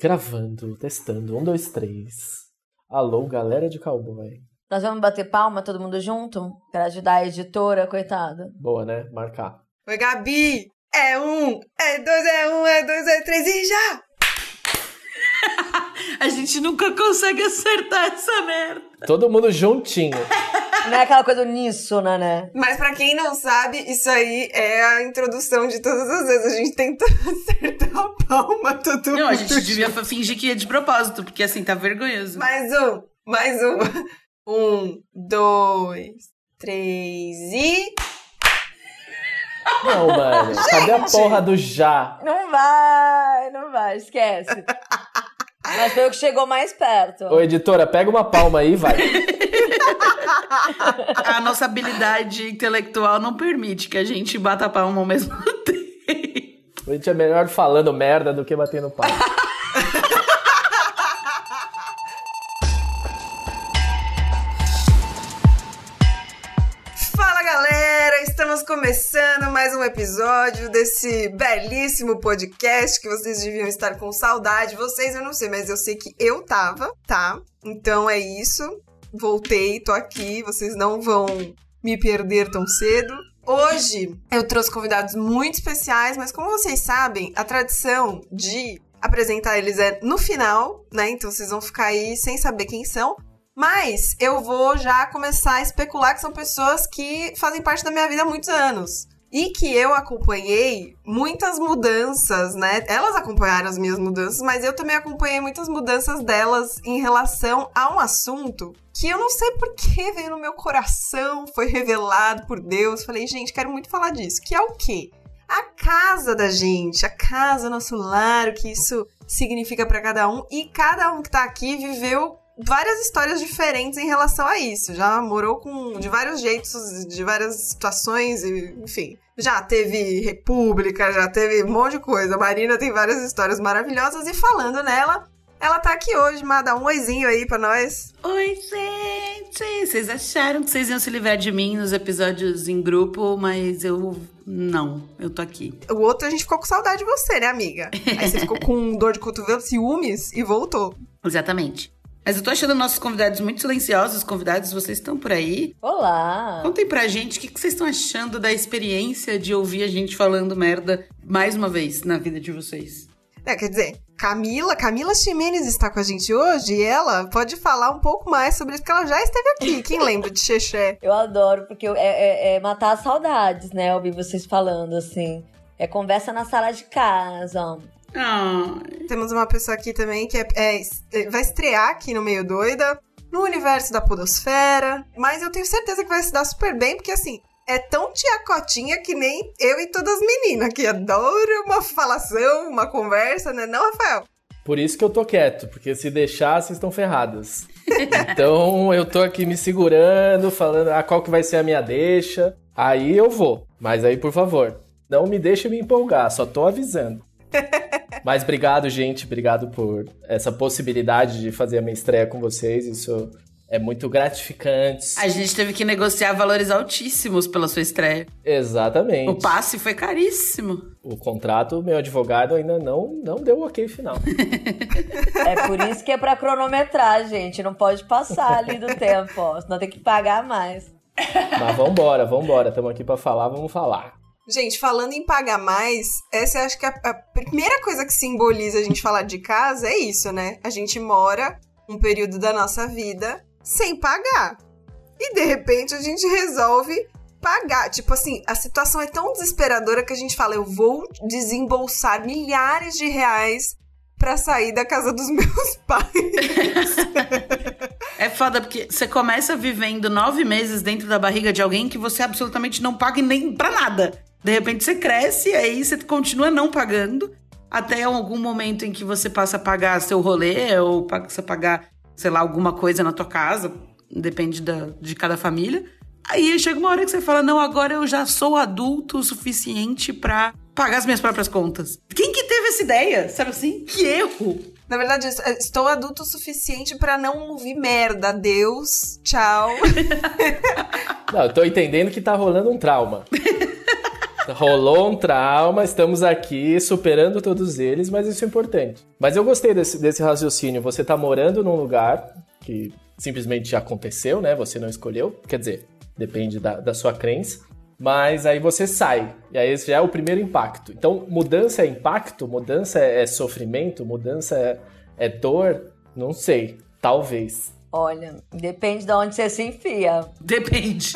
Gravando, testando. Um, dois, três. Alô, galera de cowboy. Nós vamos bater palma, todo mundo junto? Pra ajudar a editora, coitada. Boa, né? Marcar. Oi, Gabi! É um, é dois, é um, é dois, é três e já! a gente nunca consegue acertar essa merda. Todo mundo juntinho. Não é aquela coisa uníssona, né? Mas pra quem não sabe, isso aí é a introdução de todas as vezes. A gente tenta acertar a palma todo Não, a gente devia fingir que ia de propósito, porque assim, tá vergonhoso. Mais um, mais um. Um, dois, três e. Não, mano. Cadê a porra do já? Não vai, não vai, esquece. Mas foi o que chegou mais perto. Ô, editora, pega uma palma aí, vai. A nossa habilidade intelectual não permite que a gente bata a palma ao mesmo tempo. A gente é melhor falando merda do que batendo palma. Mais um episódio desse belíssimo podcast que vocês deviam estar com saudade. Vocês eu não sei, mas eu sei que eu tava, tá? Então é isso. Voltei, tô aqui, vocês não vão me perder tão cedo. Hoje eu trouxe convidados muito especiais, mas como vocês sabem, a tradição de apresentar eles é no final, né? Então vocês vão ficar aí sem saber quem são. Mas eu vou já começar a especular que são pessoas que fazem parte da minha vida há muitos anos. E que eu acompanhei muitas mudanças, né? Elas acompanharam as minhas mudanças, mas eu também acompanhei muitas mudanças delas em relação a um assunto que eu não sei por que veio no meu coração, foi revelado por Deus. Falei, gente, quero muito falar disso. Que é o quê? A casa da gente, a casa, nosso lar, o que isso significa para cada um. E cada um que tá aqui viveu várias histórias diferentes em relação a isso. Já morou com de vários jeitos, de várias situações, e, enfim. Já teve república, já teve um monte de coisa. A Marina tem várias histórias maravilhosas e falando nela, ela tá aqui hoje, mas dá um oizinho aí pra nós. Oi, gente! Vocês acharam que vocês iam se livrar de mim nos episódios em grupo, mas eu não, eu tô aqui. O outro a gente ficou com saudade de você, né, amiga? Aí você ficou com dor de cotovelo, ciúmes e voltou. Exatamente. Mas eu tô achando nossos convidados muito silenciosos. Convidados, vocês estão por aí? Olá! Contem pra gente o que que vocês estão achando da experiência de ouvir a gente falando merda mais uma vez na vida de vocês. É, quer dizer, Camila, Camila Ximenes está com a gente hoje e ela pode falar um pouco mais sobre isso, que ela já esteve aqui. Quem lembra de Xexé? Eu adoro, porque é, é- é matar as saudades, né? Ouvir vocês falando assim. É conversa na sala de casa. Ah, Temos uma pessoa aqui também que é, é- vai estrear aqui no Meio Doida, no universo da Podosfera, mas eu tenho certeza que vai se dar super bem, porque assim, é tão tia Cotinha que nem eu e todas as meninas, que adoram uma falação, uma conversa, né? Não, Rafael? Por isso que eu tô quieto, porque se deixar, vocês estão ferradas. Então eu tô aqui me segurando, falando ah, qual que vai ser a minha deixa. Aí eu vou. Mas aí, por favor, não me deixe me empolgar, só tô avisando. Mas obrigado, gente. Obrigado por essa possibilidade de fazer a minha estreia com vocês. Isso é muito gratificante. a gente teve que negociar valores altíssimos pela sua estreia. Exatamente. O passe foi caríssimo. O contrato, meu advogado ainda não, não deu o ok final. É por isso que é pra cronometrar, gente. Não pode passar ali do tempo, ó. Senão tem que pagar mais. Mas vambora, vambora. Estamos aqui pra falar, vamos falar. Gente, falando em pagar mais, essa acho que a, a primeira coisa que simboliza a gente falar de casa é isso, né? A gente mora um período da nossa vida sem pagar. E de repente a gente resolve pagar. Tipo assim, a situação é tão desesperadora que a gente fala: eu vou desembolsar milhares de reais pra sair da casa dos meus pais. É foda porque você começa vivendo nove meses dentro da barriga de alguém que você absolutamente não paga nem pra nada. De repente você cresce e aí você continua não pagando até algum momento em que você passa a pagar seu rolê ou passa a pagar, sei lá, alguma coisa na tua casa. Depende da, de cada família. Aí chega uma hora que você fala: Não, agora eu já sou adulto o suficiente pra pagar as minhas próprias contas. Quem que teve essa ideia? Sabe assim? Que erro! Na verdade, eu estou adulto o suficiente pra não ouvir merda. Adeus, tchau. Não, eu tô entendendo que tá rolando um trauma. Rolou um trauma, estamos aqui superando todos eles, mas isso é importante. Mas eu gostei desse, desse raciocínio. Você tá morando num lugar que simplesmente aconteceu, né? Você não escolheu. Quer dizer, depende da, da sua crença. Mas aí você sai. E aí esse já é o primeiro impacto. Então, mudança é impacto? Mudança é, é sofrimento? Mudança é, é dor? Não sei. Talvez. Olha, depende de onde você se enfia. Depende.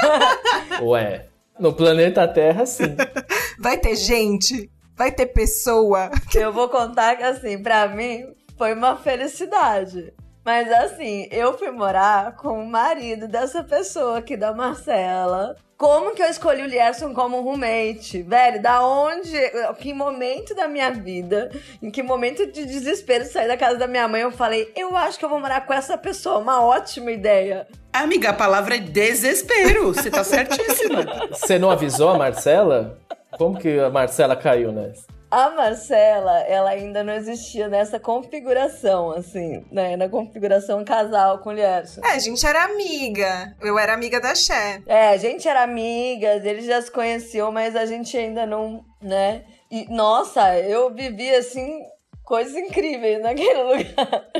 Ué, no planeta Terra, sim. Vai ter gente, vai ter pessoa. Eu vou contar que, assim, pra mim foi uma felicidade. Mas, assim, eu fui morar com o marido dessa pessoa aqui, da Marcela. Como que eu escolhi o Lierson como roommate? Velho, da onde, que momento da minha vida, em que momento de desespero de sair da casa da minha mãe, eu falei, eu acho que eu vou morar com essa pessoa, uma ótima ideia. Amiga, a palavra é desespero. Você tá certíssima. Você não avisou a Marcela? Como que a Marcela caiu nessa? A Marcela, ela ainda não existia nessa configuração, assim, né? Na configuração casal com o Lierson. É, a gente era amiga. Eu era amiga da Xé. É, a gente era amigas, eles já se conheciam, mas a gente ainda não, né? E, nossa, eu vivi, assim, coisas incríveis naquele lugar.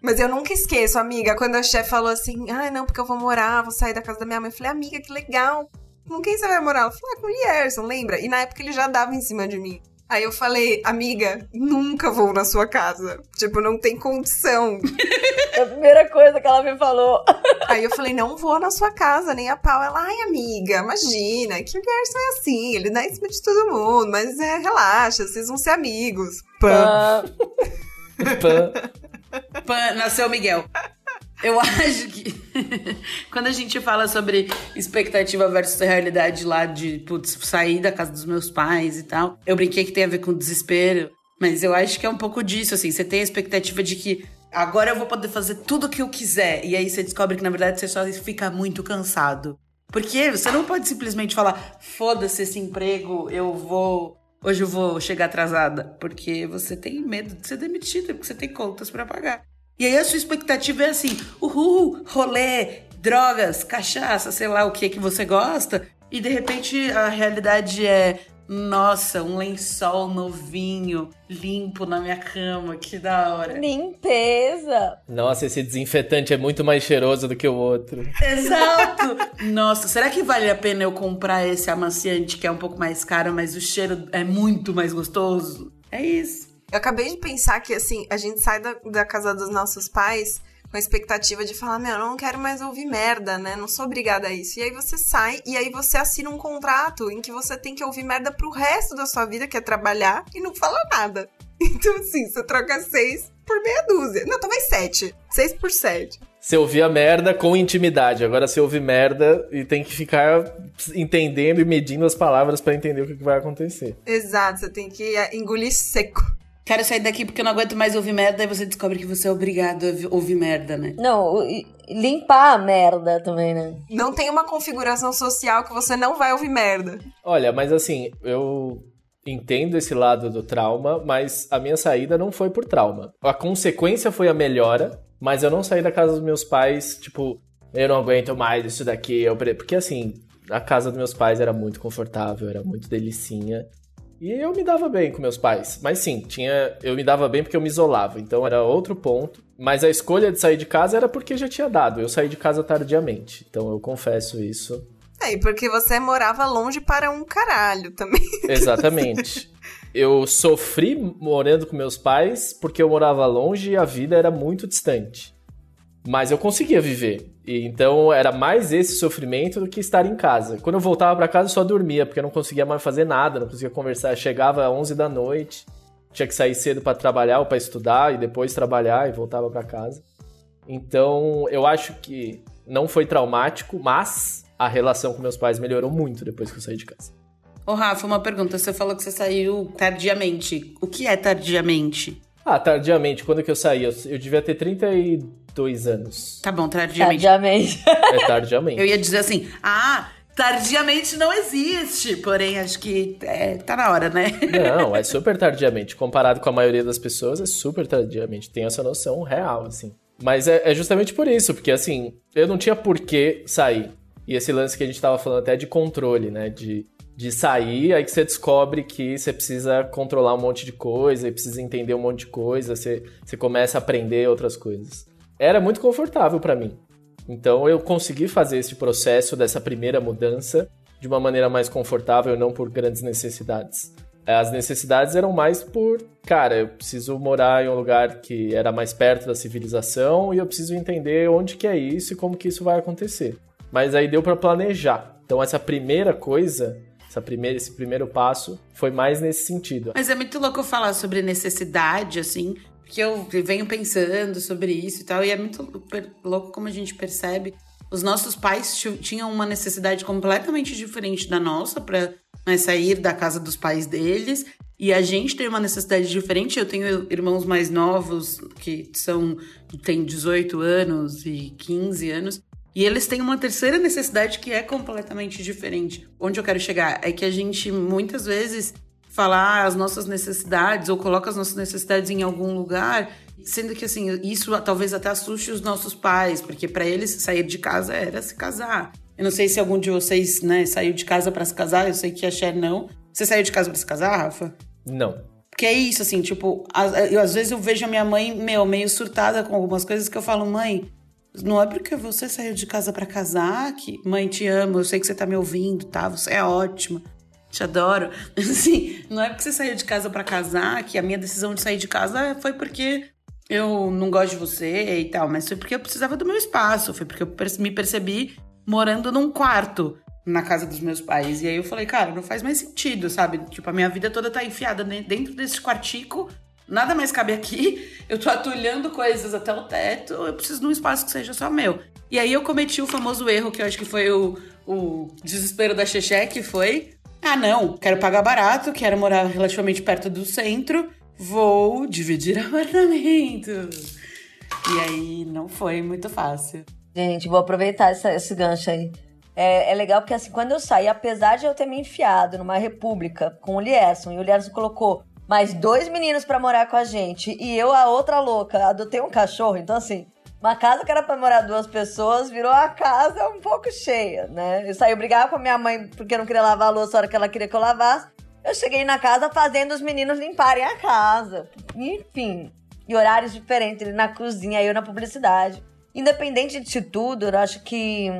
Mas eu nunca esqueço, amiga, quando a Xé falou assim: ai, não, porque eu vou morar, vou sair da casa da minha mãe. Eu falei, amiga, que legal. Com quem você vai morar? Ela falou, ah, com o Lierson, lembra? E na época ele já dava em cima de mim. Aí eu falei, amiga, nunca vou na sua casa. Tipo, não tem condição. É a primeira coisa que ela me falou. Aí eu falei, não vou na sua casa, nem a pau. Ela, ai, amiga, imagina, que o Gerson é assim, ele dá em cima de todo mundo, mas é, relaxa, vocês vão ser amigos. Pã. Ah, Pã. Pã, nasceu Miguel. Eu acho que quando a gente fala sobre expectativa versus realidade lá de putz, sair da casa dos meus pais e tal, eu brinquei que tem a ver com desespero, mas eu acho que é um pouco disso, assim, você tem a expectativa de que agora eu vou poder fazer tudo o que eu quiser, e aí você descobre que na verdade você só fica muito cansado. Porque você não pode simplesmente falar, foda-se esse emprego, eu vou. Hoje eu vou chegar atrasada. Porque você tem medo de ser demitida, porque você tem contas pra pagar. E aí a sua expectativa é assim: uhul, rolê, drogas, cachaça, sei lá o que que você gosta. E de repente a realidade é: nossa, um lençol novinho, limpo na minha cama, que da hora. limpeza. Nossa, esse desinfetante é muito mais cheiroso do que o outro. Exato! Nossa, será que vale a pena eu comprar esse amaciante que é um pouco mais caro, mas o cheiro é muito mais gostoso? É isso. Eu acabei de pensar que, assim, a gente sai da, da casa dos nossos pais com a expectativa de falar, meu, eu não quero mais ouvir merda, né? Não sou obrigada a isso. E aí você sai e aí você assina um contrato em que você tem que ouvir merda pro resto da sua vida, que é trabalhar, e não fala nada. Então, assim, você troca seis por meia dúzia. Não, talvez sete. Seis por sete. Você ouvia merda com intimidade, agora você ouve merda e tem que ficar entendendo e medindo as palavras pra entender o que vai acontecer. Exato, você tem que engolir seco. Quero sair daqui porque eu não aguento mais ouvir merda, aí você descobre que você é obrigado a vi- ouvir merda, né? Não, e- limpar a merda também, né? Não tem uma configuração social que você não vai ouvir merda. Olha, mas assim, eu entendo esse lado do trauma, mas a minha saída não foi por trauma. A consequência foi a melhora, mas eu não saí da casa dos meus pais, tipo, eu não aguento mais isso daqui. Eu... Porque assim, a casa dos meus pais era muito confortável, era muito delicinha. E eu me dava bem com meus pais. Mas sim, tinha. Eu me dava bem porque eu me isolava. Então era outro ponto. Mas a escolha de sair de casa era porque já tinha dado. Eu saí de casa tardiamente. Então eu confesso isso. É, e porque você morava longe para um caralho também. Exatamente. Eu sofri morando com meus pais porque eu morava longe e a vida era muito distante. Mas eu conseguia viver. E então era mais esse sofrimento do que estar em casa. Quando eu voltava para casa eu só dormia, porque eu não conseguia mais fazer nada, não conseguia conversar. Eu chegava às 11 da noite, tinha que sair cedo para trabalhar ou para estudar e depois trabalhar e voltava para casa. Então, eu acho que não foi traumático, mas a relação com meus pais melhorou muito depois que eu saí de casa. Ô, Rafa, uma pergunta. Você falou que você saiu tardiamente. O que é tardiamente? Ah, tardiamente, quando que eu saí? Eu, eu devia ter 32 anos. Tá bom, tardiamente. Tardiamente. É tardiamente. Eu ia dizer assim, ah, tardiamente não existe. Porém, acho que é, tá na hora, né? Não, é super tardiamente. Comparado com a maioria das pessoas, é super tardiamente. Tem essa noção real, assim. Mas é, é justamente por isso, porque assim, eu não tinha por que sair. E esse lance que a gente tava falando até de controle, né? De, de sair, aí que você descobre que você precisa controlar um monte de coisa e precisa entender um monte de coisa, você, você começa a aprender outras coisas. Era muito confortável para mim. Então eu consegui fazer esse processo dessa primeira mudança de uma maneira mais confortável, não por grandes necessidades. As necessidades eram mais por, cara, eu preciso morar em um lugar que era mais perto da civilização e eu preciso entender onde que é isso e como que isso vai acontecer. Mas aí deu para planejar. Então essa primeira coisa essa primeira, esse primeiro passo foi mais nesse sentido. Mas é muito louco falar sobre necessidade, assim, porque eu venho pensando sobre isso e tal, e é muito louco como a gente percebe. Os nossos pais tinham uma necessidade completamente diferente da nossa para né, sair da casa dos pais deles. E a gente tem uma necessidade diferente. Eu tenho irmãos mais novos que são têm 18 anos e 15 anos. E eles têm uma terceira necessidade que é completamente diferente. Onde eu quero chegar é que a gente muitas vezes fala as nossas necessidades ou coloca as nossas necessidades em algum lugar, sendo que assim, isso talvez até assuste os nossos pais, porque para eles sair de casa era se casar. Eu não sei se algum de vocês, né, saiu de casa para se casar, eu sei que a Cher não. Você saiu de casa para se casar, Rafa? Não. Porque é isso, assim, tipo, eu, às vezes eu vejo a minha mãe, meu, meio surtada com algumas coisas que eu falo, mãe, não é porque você saiu de casa para casar que mãe te amo, eu sei que você tá me ouvindo, tá? Você é ótima. Te adoro. Assim, não é porque você saiu de casa para casar que a minha decisão de sair de casa foi porque eu não gosto de você e tal, mas foi porque eu precisava do meu espaço, foi porque eu me percebi morando num quarto na casa dos meus pais. E aí eu falei, cara, não faz mais sentido, sabe? Tipo, a minha vida toda tá enfiada dentro desse quartico nada mais cabe aqui, eu tô atulhando coisas até o teto, eu preciso de um espaço que seja só meu. E aí eu cometi o famoso erro, que eu acho que foi o, o desespero da Xexé, que foi... Ah, não, quero pagar barato, quero morar relativamente perto do centro, vou dividir apartamento. E aí não foi muito fácil. Gente, vou aproveitar essa, esse gancho aí. É, é, legal porque, assim, quando eu saí, apesar de eu ter me enfiado numa república com o Lierson, e o Lierson colocou mais dois meninos para morar com a gente e eu, a outra louca, adotei um cachorro. Então, assim, uma casa que era pra morar duas pessoas virou a casa um pouco cheia, né? Eu saí brigar com a minha mãe porque eu não queria lavar a louça a hora que ela queria que eu lavasse. Eu cheguei na casa fazendo os meninos limparem a casa. Enfim, e horários diferentes, ele na cozinha, eu na publicidade. Independente de tudo, eu acho que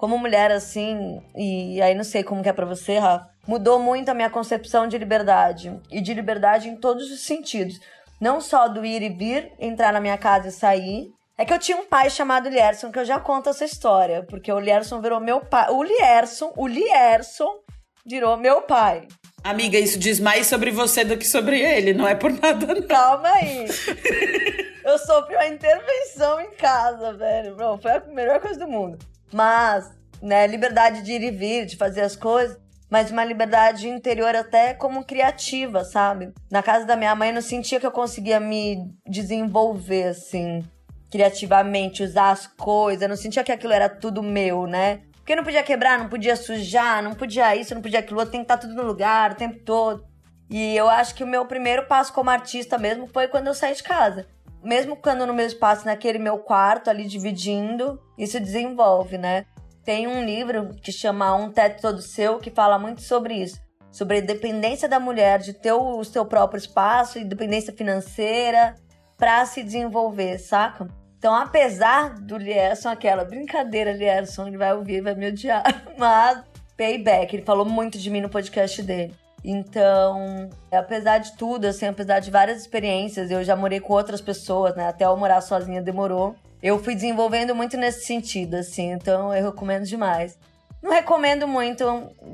como mulher assim, e aí não sei como que é pra você, Rafa, mudou muito a minha concepção de liberdade. E de liberdade em todos os sentidos. Não só do ir e vir, entrar na minha casa e sair. É que eu tinha um pai chamado Lierson, que eu já conto essa história. Porque o Lierson virou meu pai. O Lierson, o Lierson virou meu pai. Amiga, isso diz mais sobre você do que sobre ele, não é por nada, não. Calma aí. eu sofri uma intervenção em casa, velho. Bro, foi a melhor coisa do mundo. Mas, né, liberdade de ir e vir, de fazer as coisas mas uma liberdade interior até como criativa, sabe? Na casa da minha mãe eu não sentia que eu conseguia me desenvolver assim, criativamente, usar as coisas, não sentia que aquilo era tudo meu, né? Porque não podia quebrar, não podia sujar, não podia isso, não podia aquilo, tem que estar tudo no lugar o tempo todo. E eu acho que o meu primeiro passo como artista mesmo foi quando eu saí de casa. Mesmo quando no meu espaço, naquele meu quarto ali dividindo, isso desenvolve, né? Tem um livro que chama Um Teto Todo Seu, que fala muito sobre isso. Sobre a dependência da mulher de ter o seu próprio espaço e dependência financeira para se desenvolver, saca? Então, apesar do Lierson, aquela brincadeira, Lierson, ele vai ouvir, vai me odiar, mas payback, ele falou muito de mim no podcast dele. Então, apesar de tudo, assim, apesar de várias experiências, eu já morei com outras pessoas, né? Até eu morar sozinha demorou eu fui desenvolvendo muito nesse sentido, assim, então eu recomendo demais. Não recomendo muito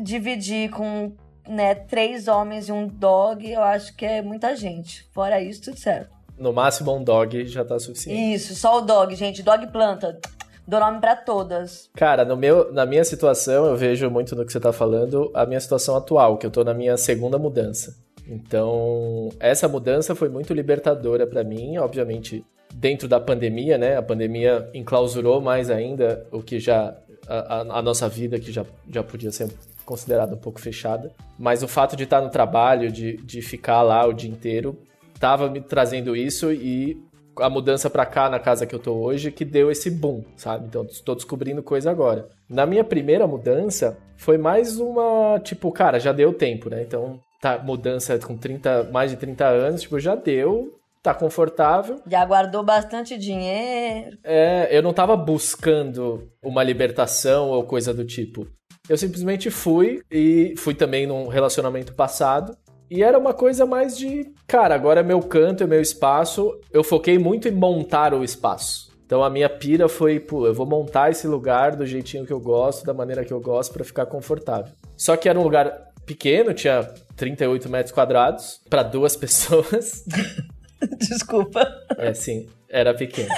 dividir com né, três homens e um dog, eu acho que é muita gente. Fora isso, tudo certo. No máximo um dog já tá suficiente. Isso, só o dog, gente. Dog planta. Dou nome para todas. Cara, no meu, na minha situação, eu vejo muito no que você tá falando, a minha situação atual, que eu tô na minha segunda mudança. Então, essa mudança foi muito libertadora para mim, obviamente dentro da pandemia, né? A pandemia enclausurou mais ainda o que já a, a, nossa vida que já, já podia ser considerada um pouco fechada. Mas o fato de estar no trabalho, de, de ficar lá o dia inteiro, estava me trazendo isso e a mudança pra cá, na casa que eu tô hoje, que deu esse boom, sabe? Então, estou descobrindo coisa agora. Na minha primeira mudança, foi mais uma, tipo, cara, já deu tempo, né? Então, tá, mudança com 30, mais de 30 anos, tipo, já deu, tá confortável. Já guardou bastante dinheiro. É, eu não tava buscando uma libertação ou coisa do tipo. Eu simplesmente fui e fui também num relacionamento passado. E era uma coisa mais de, cara, agora é meu canto, é meu espaço. Eu foquei muito em montar o espaço. Então a minha pira foi, pô, eu vou montar esse lugar do jeitinho que eu gosto, da maneira que eu gosto para ficar confortável. Só que era um lugar pequeno, tinha 38 metros quadrados para duas pessoas. Desculpa. É, sim, era pequeno.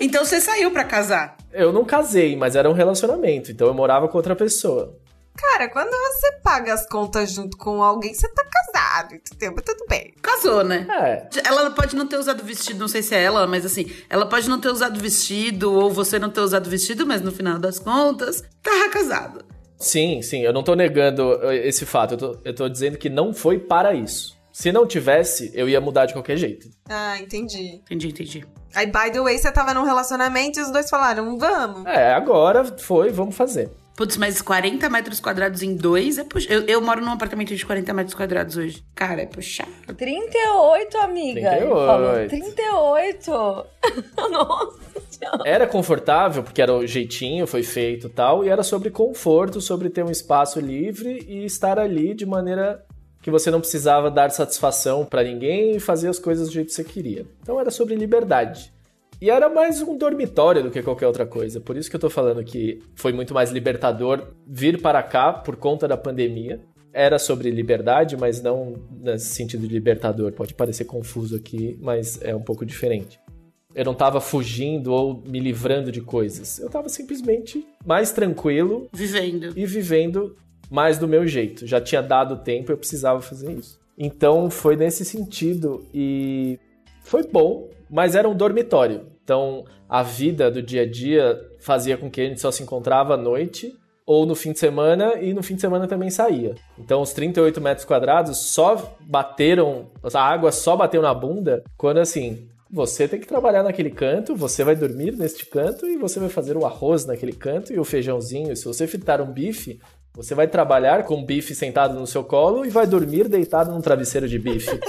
Então você saiu para casar? Eu não casei, mas era um relacionamento, então eu morava com outra pessoa. Cara, quando você paga as contas junto com alguém, você tá casado, entendeu? Mas tudo bem. Casou, né? É. Ela pode não ter usado vestido, não sei se é ela, mas assim, ela pode não ter usado vestido, ou você não ter usado vestido, mas no final das contas, tava casado. Sim, sim, eu não tô negando esse fato, eu tô, eu tô dizendo que não foi para isso. Se não tivesse, eu ia mudar de qualquer jeito. Ah, entendi. Entendi, entendi. Aí, by the way, você tava num relacionamento e os dois falaram, vamos. É, agora foi, vamos fazer. Putz, mas 40 metros quadrados em dois é puxado. Eu, eu moro num apartamento de 40 metros quadrados hoje. Cara, é puxado. 38, amiga. 38. 38. Nossa senhora. Era confortável, porque era o jeitinho, foi feito tal, e era sobre conforto, sobre ter um espaço livre e estar ali de maneira que você não precisava dar satisfação para ninguém e fazer as coisas do jeito que você queria. Então era sobre liberdade. E era mais um dormitório do que qualquer outra coisa. Por isso que eu tô falando que foi muito mais libertador vir para cá por conta da pandemia. Era sobre liberdade, mas não nesse sentido de libertador. Pode parecer confuso aqui, mas é um pouco diferente. Eu não tava fugindo ou me livrando de coisas. Eu tava simplesmente mais tranquilo Vivendo. e vivendo mais do meu jeito. Já tinha dado tempo, eu precisava fazer isso. Então foi nesse sentido e foi bom, mas era um dormitório. Então a vida do dia a dia fazia com que a gente só se encontrava à noite ou no fim de semana e no fim de semana também saía. Então os 38 metros quadrados só bateram, a água só bateu na bunda quando assim, você tem que trabalhar naquele canto, você vai dormir neste canto e você vai fazer o arroz naquele canto e o feijãozinho. Se você fritar um bife, você vai trabalhar com bife sentado no seu colo e vai dormir deitado num travesseiro de bife.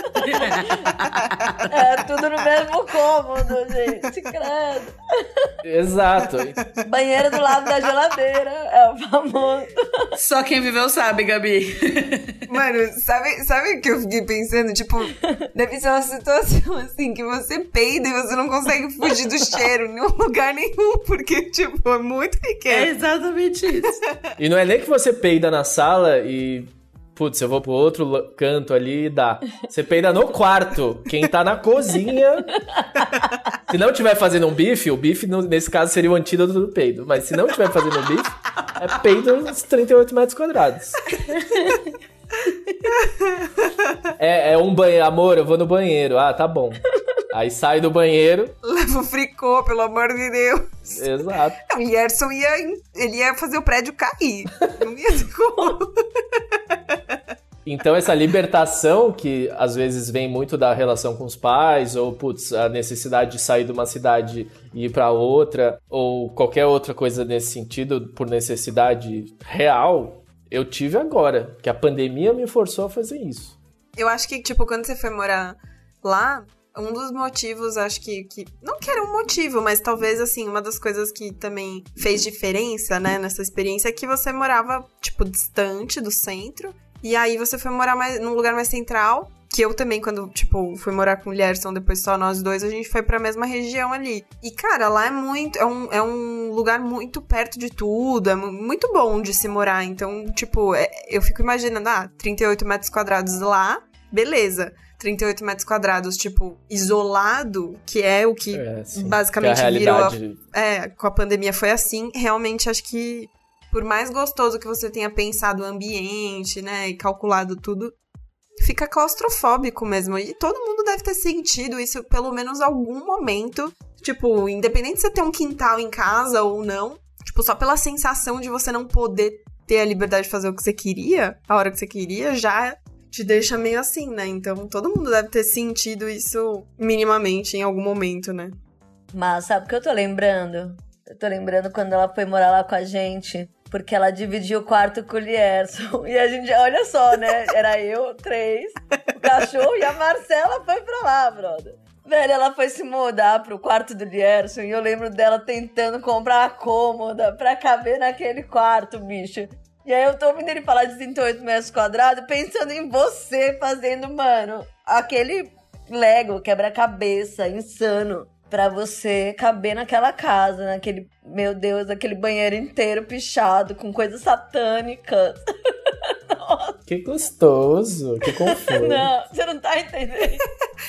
É tudo no mesmo cômodo, gente. Credo. Exato. Banheiro do lado da geladeira. É o famoso. Só quem viveu sabe, Gabi. Mano, sabe, sabe o que eu fiquei pensando? Tipo, deve ser uma situação assim que você peida e você não consegue fugir do cheiro em um lugar nenhum, porque, tipo, é muito É pequeno. exatamente isso. E não é nem que você peida na sala e. Putz, eu vou pro outro canto ali e dá. Você peida no quarto. Quem tá na cozinha. Se não tiver fazendo um bife, o bife nesse caso seria o antídoto do peido. Mas se não tiver fazendo um bife, é peido uns 38 metros quadrados. É, é um banheiro. Amor, eu vou no banheiro. Ah, tá bom. Aí sai do banheiro. Leva o fricô, pelo amor de Deus. Exato. O Yerson ia, ele ia fazer o prédio cair. Não ia ter como. Então, essa libertação que às vezes vem muito da relação com os pais, ou putz, a necessidade de sair de uma cidade e ir para outra, ou qualquer outra coisa nesse sentido, por necessidade real, eu tive agora, que a pandemia me forçou a fazer isso. Eu acho que, tipo, quando você foi morar lá, um dos motivos, acho que, que. Não que era um motivo, mas talvez, assim, uma das coisas que também fez diferença, né, nessa experiência é que você morava, tipo, distante do centro. E aí você foi morar mais, num lugar mais central. Que eu também, quando, tipo, fui morar com o Lierson, depois só nós dois, a gente foi pra mesma região ali. E, cara, lá é muito. É um, é um lugar muito perto de tudo, é mu- muito bom de se morar. Então, tipo, é- eu fico imaginando, ah, 38 metros quadrados lá, beleza. 38 metros quadrados, tipo, isolado, que é o que É, sim. basicamente que virou. a- é, com a pandemia foi assim. Realmente acho que, por mais gostoso que você tenha pensado o ambiente, né, e calculado tudo, fica claustrofóbico mesmo. E todo mundo deve ter sentido isso pelo menos algum momento. Tipo, independente de você ter um quintal em casa ou não, tipo, só pela sensação de você não poder ter a liberdade de fazer o que você queria, a hora que você queria, já te deixa meio assim, né? Então todo mundo deve ter sentido isso minimamente em algum momento, né? Mas sabe o que eu tô lembrando? Eu tô lembrando quando ela foi morar lá com a gente. Porque ela dividiu o quarto com o Lierson. E a gente, olha só, né? Era eu, três, o cachorro e a Marcela foi pra lá, brother. Velho, ela foi se mudar pro quarto do Lierson e eu lembro dela tentando comprar a cômoda pra caber naquele quarto, bicho. E aí eu tô ouvindo ele falar de 38 metros quadrados, pensando em você fazendo, mano, aquele Lego, quebra-cabeça, insano para você caber naquela casa, naquele, meu Deus, aquele banheiro inteiro pichado com coisas satânicas. Que gostoso, que conforto. não, você não tá entendendo.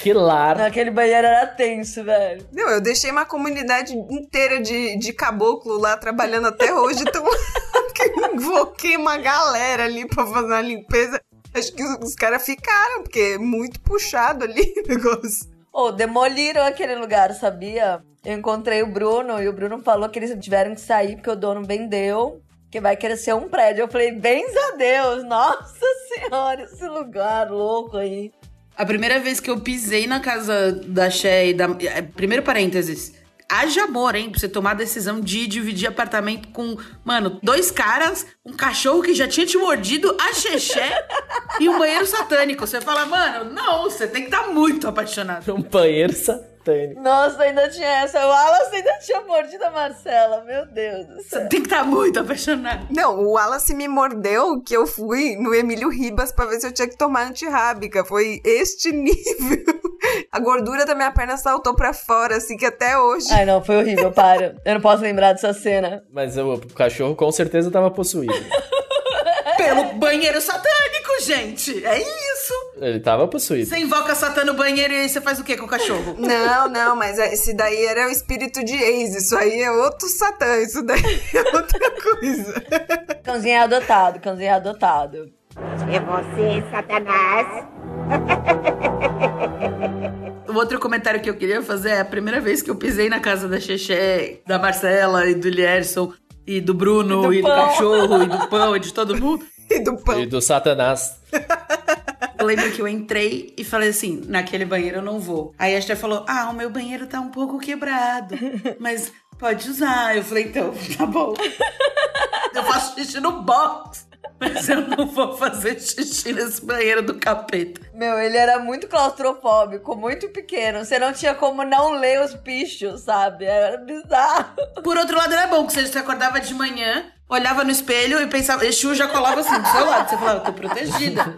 Que lar. Aquele banheiro era tenso, velho. Não, eu deixei uma comunidade inteira de, de caboclo lá trabalhando até hoje, então invoquei uma galera ali pra fazer uma limpeza. Acho que os, os caras ficaram, porque é muito puxado ali o negócio. Oh, demoliram aquele lugar, sabia? Eu encontrei o Bruno e o Bruno falou que eles tiveram que sair porque o dono vendeu, que vai crescer um prédio. Eu falei, bens a Deus, nossa senhora, esse lugar louco aí. A primeira vez que eu pisei na casa da Xé e da. é, Primeiro parênteses. Haja amor, hein? Pra você tomar a decisão de dividir apartamento com, mano, dois caras, um cachorro que já tinha te mordido, a Xexé e um banheiro satânico. Você fala, mano, não, você tem que estar muito apaixonado. Um banheiro satânico. Nossa, ainda tinha essa. O Wallace ainda tinha mordido a Marcela. Meu Deus do Você céu. tem que estar muito apaixonado. Não, o Wallace me mordeu que eu fui no Emílio Ribas pra ver se eu tinha que tomar antirrábica. Foi este nível. A gordura da minha perna saltou pra fora, assim que até hoje. Ai, não, foi horrível, para. Eu não posso lembrar dessa cena. Mas o cachorro com certeza tava possuído. Pelo banheiro satânico, gente. É isso. Ele tava possuído. Você invoca Satã no banheiro e aí você faz o quê com o cachorro? Não, não, mas esse daí era o espírito de ex. Isso aí é outro satã. Isso daí é outra coisa. Cãozinho é adotado, cãozinho é adotado. É você, Satanás. O outro comentário que eu queria fazer é a primeira vez que eu pisei na casa da Xexé, da Marcela e do Lierson e do Bruno E e do do, pão. cachorro e do pão e de todo mundo. E do pão. E do Satanás. Eu lembro que eu entrei e falei assim: naquele banheiro eu não vou. Aí a Xé falou: ah, o meu banheiro tá um pouco quebrado, mas pode usar. Eu falei: então, tá bom. Eu faço xixi no box. Mas eu não vou fazer xixi nesse banheiro do capeta. Meu, ele era muito claustrofóbico, muito pequeno. Você não tinha como não ler os bichos, sabe? Era bizarro. Por outro lado, era bom, que você acordava de manhã, olhava no espelho e pensava, Exu já colava assim do seu lado. Você falava, eu tô protegida.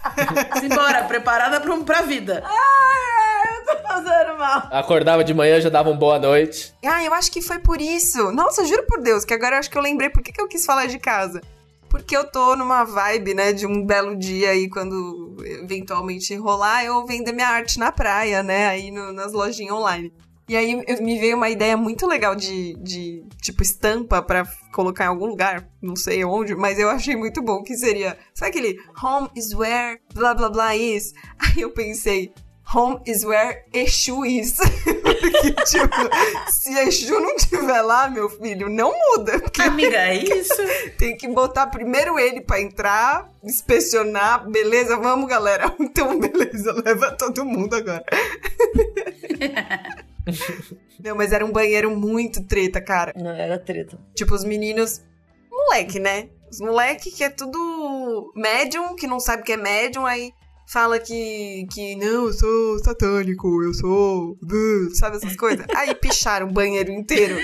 Simbora, preparada pra, pra vida. Ai, eu tô fazendo mal. Acordava de manhã, já dava um boa noite. Ah, eu acho que foi por isso. Nossa, juro por Deus, que agora eu acho que eu lembrei por que, que eu quis falar de casa. Porque eu tô numa vibe, né, de um belo dia aí, quando eventualmente rolar, eu vender minha arte na praia, né, aí no- nas lojinhas online. E aí eu- me veio uma ideia muito legal de, de tipo, estampa pra colocar em algum lugar, não sei onde, mas eu achei muito bom, que seria, sabe aquele home is where blá blá blá is? Aí eu pensei, home is where Exu is. Porque, tipo, se Exu não tiver lá, meu filho, não muda. Porque Amiga, é isso? tem que botar primeiro ele pra entrar, inspecionar, beleza? Vamos, galera. Então, beleza, leva todo mundo agora. Não, mas era um banheiro muito treta, cara. Não, era treta. Tipo, os meninos. Moleque, né? Os moleque que é tudo médium, que não sabe o que é médium, aí fala que, que não, eu sou satânico, eu sou. Sabe essas coisas? Aí picharam o banheiro inteiro,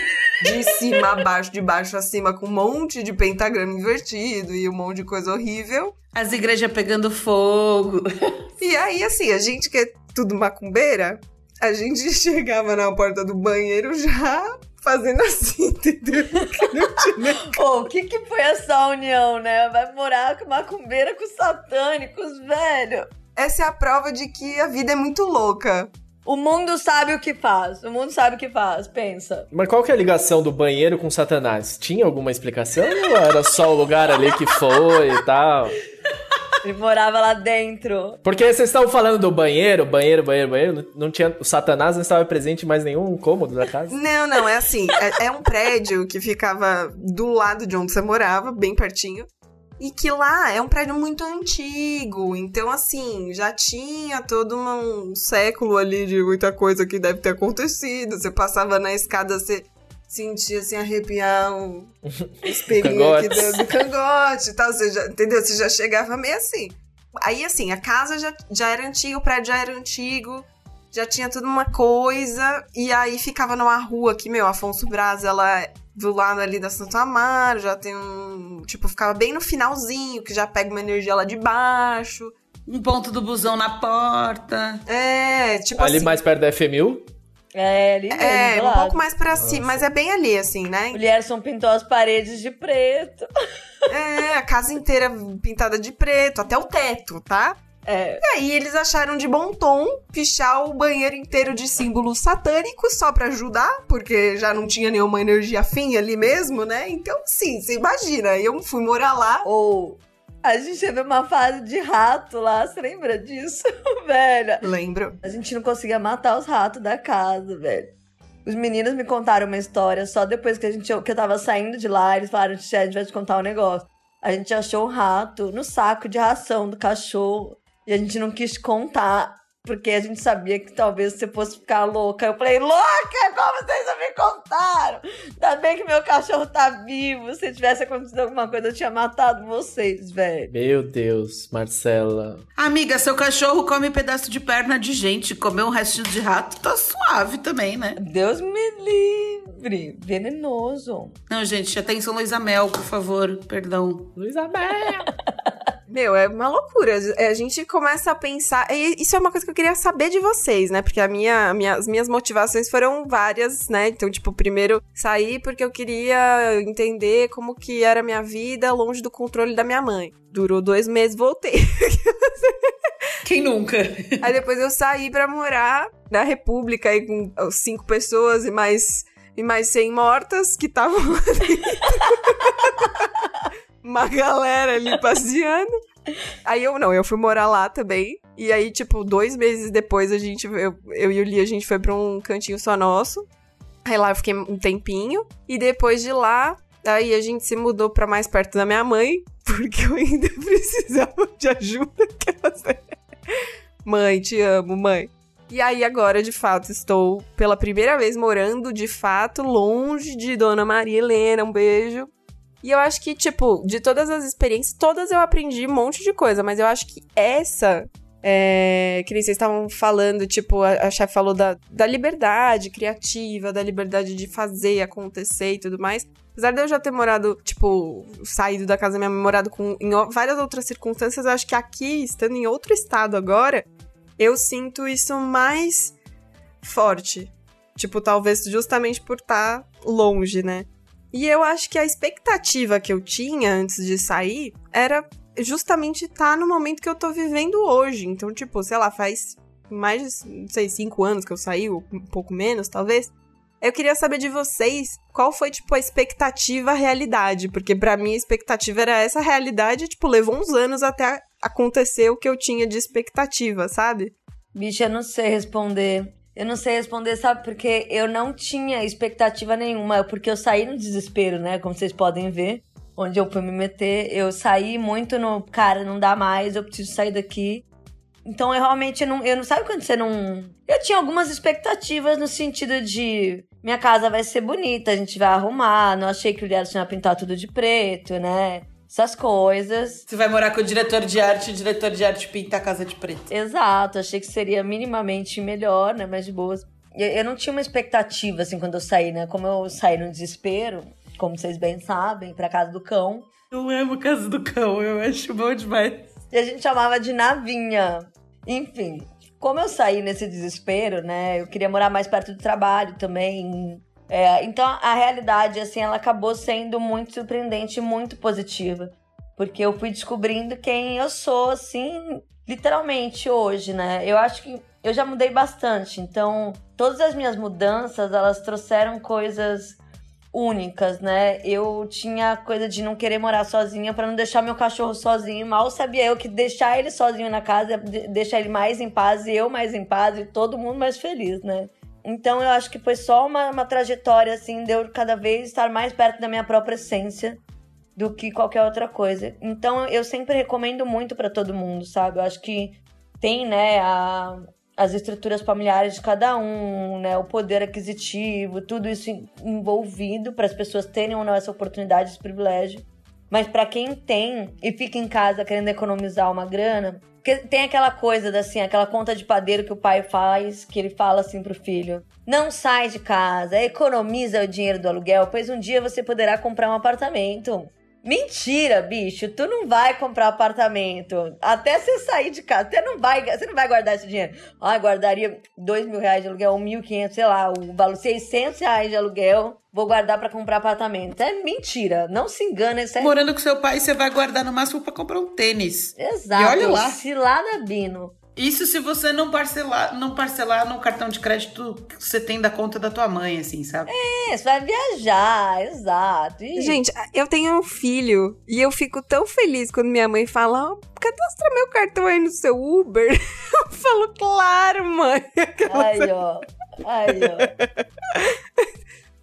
de cima a baixo, de baixo a cima, com um monte de pentagrama invertido e um monte de coisa horrível. As igrejas pegando fogo. E aí, assim, a gente que é tudo macumbeira, a gente chegava na porta do banheiro já fazendo assim, entendeu? Que não tinha Pô, o que que foi essa união, né? Vai morar com macumbeira com satânicos, velho. Essa é a prova de que a vida é muito louca. O mundo sabe o que faz. O mundo sabe o que faz, pensa. Mas qual que é a ligação do banheiro com Satanás? Tinha alguma explicação ou era só o lugar ali que foi e tal? Ele morava lá dentro. Porque vocês estavam falando do banheiro, banheiro, banheiro, banheiro. não- tinha, o Satanás não estava presente em mais nenhum cômodo da casa? Não, não, é assim. É, é um prédio que ficava do lado de onde você morava, bem pertinho. E que lá é um prédio muito antigo, então assim, já tinha todo um século ali de muita coisa que deve ter acontecido. Você passava na escada, você sentia assim arrepiar o espelhinho aqui do, do cangote e tal, você já, entendeu? Você já chegava meio assim. Aí assim, a casa já, já era antiga, o prédio já era antigo, já tinha tudo uma coisa, e aí ficava numa rua que, meu, Afonso Braz, ela do lado ali da Santo Amaro, já tem um. Tipo, ficava bem no finalzinho, que já pega uma energia lá de baixo. Um ponto do busão na porta. É, tipo Ali assim. mais perto da FMU? É, ali mesmo, É, um lado. pouco mais pra cima, mas é bem ali, assim, né? O Lierson pintou as paredes de preto. É, a casa inteira pintada de preto, até o teto, tá? É. E aí eles acharam de bom tom pichar o banheiro inteiro de símbolos satânicos só pra ajudar, porque já não tinha nenhuma energia fim ali mesmo, né? Então, sim, você imagina, eu fui morar lá. Ou a gente teve uma fase de rato lá, você lembra disso, velho? Lembro. A gente não conseguia matar os ratos da casa, velho. Os meninos me contaram uma história só depois que, a gente, que eu tava saindo de lá. Eles falaram: Tia, a gente vai te contar um negócio. A gente achou um rato no saco de ração do cachorro. E a gente não quis contar, porque a gente sabia que talvez você fosse ficar louca. Eu falei: Louca, como vocês não me contaram? Ainda bem que meu cachorro tá vivo. Se tivesse acontecido alguma coisa, eu tinha matado vocês, velho. Meu Deus, Marcela. Amiga, seu cachorro come pedaço de perna de gente. Comer um restinho de rato tá suave também, né? Deus me livre. Venenoso. Não, gente, atenção, Luísa Mel, por favor. Perdão. Luísa Mel. Meu, é uma loucura. A gente começa a pensar. E isso é uma coisa que eu queria saber de vocês, né? Porque a minha, a minha- as minhas motivações foram várias, né? Então, tipo, primeiro saí porque eu queria entender como que era a minha vida longe do controle da minha mãe. Durou dois meses, voltei. Quem nunca? Aí depois eu saí pra morar na República aí com cinco pessoas e mais, e mais 100 mortas que estavam ali. Uma galera ali passeando. Aí eu não, eu fui morar lá também. E aí, tipo, dois meses depois a gente, eu, eu e o Li, a gente foi pra um cantinho só nosso. Aí lá eu fiquei um tempinho. E depois de lá, aí a gente se mudou pra mais perto da minha mãe. Porque eu ainda precisava de ajuda. Que ela... Mãe, te amo, mãe. E aí agora, de fato, estou pela primeira vez morando, de fato, longe de Dona Maria Helena. Um beijo. E eu acho que, tipo, de todas as experiências, todas eu aprendi um monte de coisa, mas eu acho que essa. É, que nem vocês estavam falando, tipo, a, a chefe falou da, da liberdade criativa, da liberdade de fazer acontecer e tudo mais. Apesar de eu já ter morado, tipo, saído da casa da minha mãe, morado com, em várias outras circunstâncias, eu acho que aqui, estando em outro estado agora, eu sinto isso mais forte. Tipo, talvez justamente por estar longe, né? E eu acho que a expectativa que eu tinha antes de sair era justamente estar no momento que eu tô vivendo hoje. Então, tipo, sei lá, faz mais de, não sei, cinco anos que eu saí, ou um pouco menos, talvez. Eu queria saber de vocês qual foi, tipo, a expectativa, a realidade. Porque pra mim a expectativa era essa realidade, tipo, levou uns anos até acontecer o que eu tinha de expectativa, sabe? Bicho, eu não sei responder. Eu não sei responder, sabe? Porque eu não tinha expectativa nenhuma. Porque eu saí no desespero, né? Como vocês podem ver. Onde eu fui me meter. Eu saí muito no. Cara, não dá mais, eu preciso sair daqui. Então eu realmente não. Eu não sabe quando você não. Eu tinha algumas expectativas no sentido de. Minha casa vai ser bonita, a gente vai arrumar. Não achei que o Lierson ia pintar tudo de preto, né? Essas coisas. Você vai morar com o diretor de arte, o diretor de arte pinta a casa de preto. Exato, achei que seria minimamente melhor, né? Mais de boas. Eu, eu não tinha uma expectativa, assim, quando eu saí, né? Como eu saí no desespero, como vocês bem sabem, pra casa do cão. Eu amo Casa do Cão, eu acho bom demais. E a gente chamava de navinha. Enfim, como eu saí nesse desespero, né? Eu queria morar mais perto do trabalho também. É, então a realidade, assim, ela acabou sendo muito surpreendente e muito positiva. Porque eu fui descobrindo quem eu sou, assim, literalmente hoje, né? Eu acho que eu já mudei bastante. Então, todas as minhas mudanças, elas trouxeram coisas únicas, né? Eu tinha coisa de não querer morar sozinha pra não deixar meu cachorro sozinho. Mal sabia eu que deixar ele sozinho na casa de- deixar ele mais em paz e eu mais em paz e todo mundo mais feliz, né? Então eu acho que foi só uma, uma trajetória assim de eu cada vez estar mais perto da minha própria essência, do que qualquer outra coisa. Então eu sempre recomendo muito para todo mundo, sabe? Eu acho que tem, né, a, as estruturas familiares de cada um, né, o poder aquisitivo, tudo isso envolvido para as pessoas terem ou não essa oportunidade, esse privilégio. Mas para quem tem e fica em casa querendo economizar uma grana, porque tem aquela coisa assim, aquela conta de padeiro que o pai faz, que ele fala assim pro filho: "Não sai de casa, economiza o dinheiro do aluguel, pois um dia você poderá comprar um apartamento". Mentira, bicho. Tu não vai comprar apartamento. Até você sair de casa. Você não vai, você não vai guardar esse dinheiro. Ah, guardaria dois mil reais de aluguel, mil quinhentos, sei lá, o valor 600 reais de aluguel. Vou guardar para comprar apartamento. É mentira. Não se engana. Isso é... Morando com seu pai, você vai guardar no máximo para comprar um tênis. Exato. E olha lá. Cilada Bino. Isso se você não parcelar, não parcelar no cartão de crédito que você tem da conta da tua mãe, assim, sabe? É, você vai viajar, exato. E... Gente, eu tenho um filho e eu fico tão feliz quando minha mãe fala: oh, cadastra meu cartão aí no seu Uber. Eu falo, claro, mãe. Aí, ó. Aí, ó.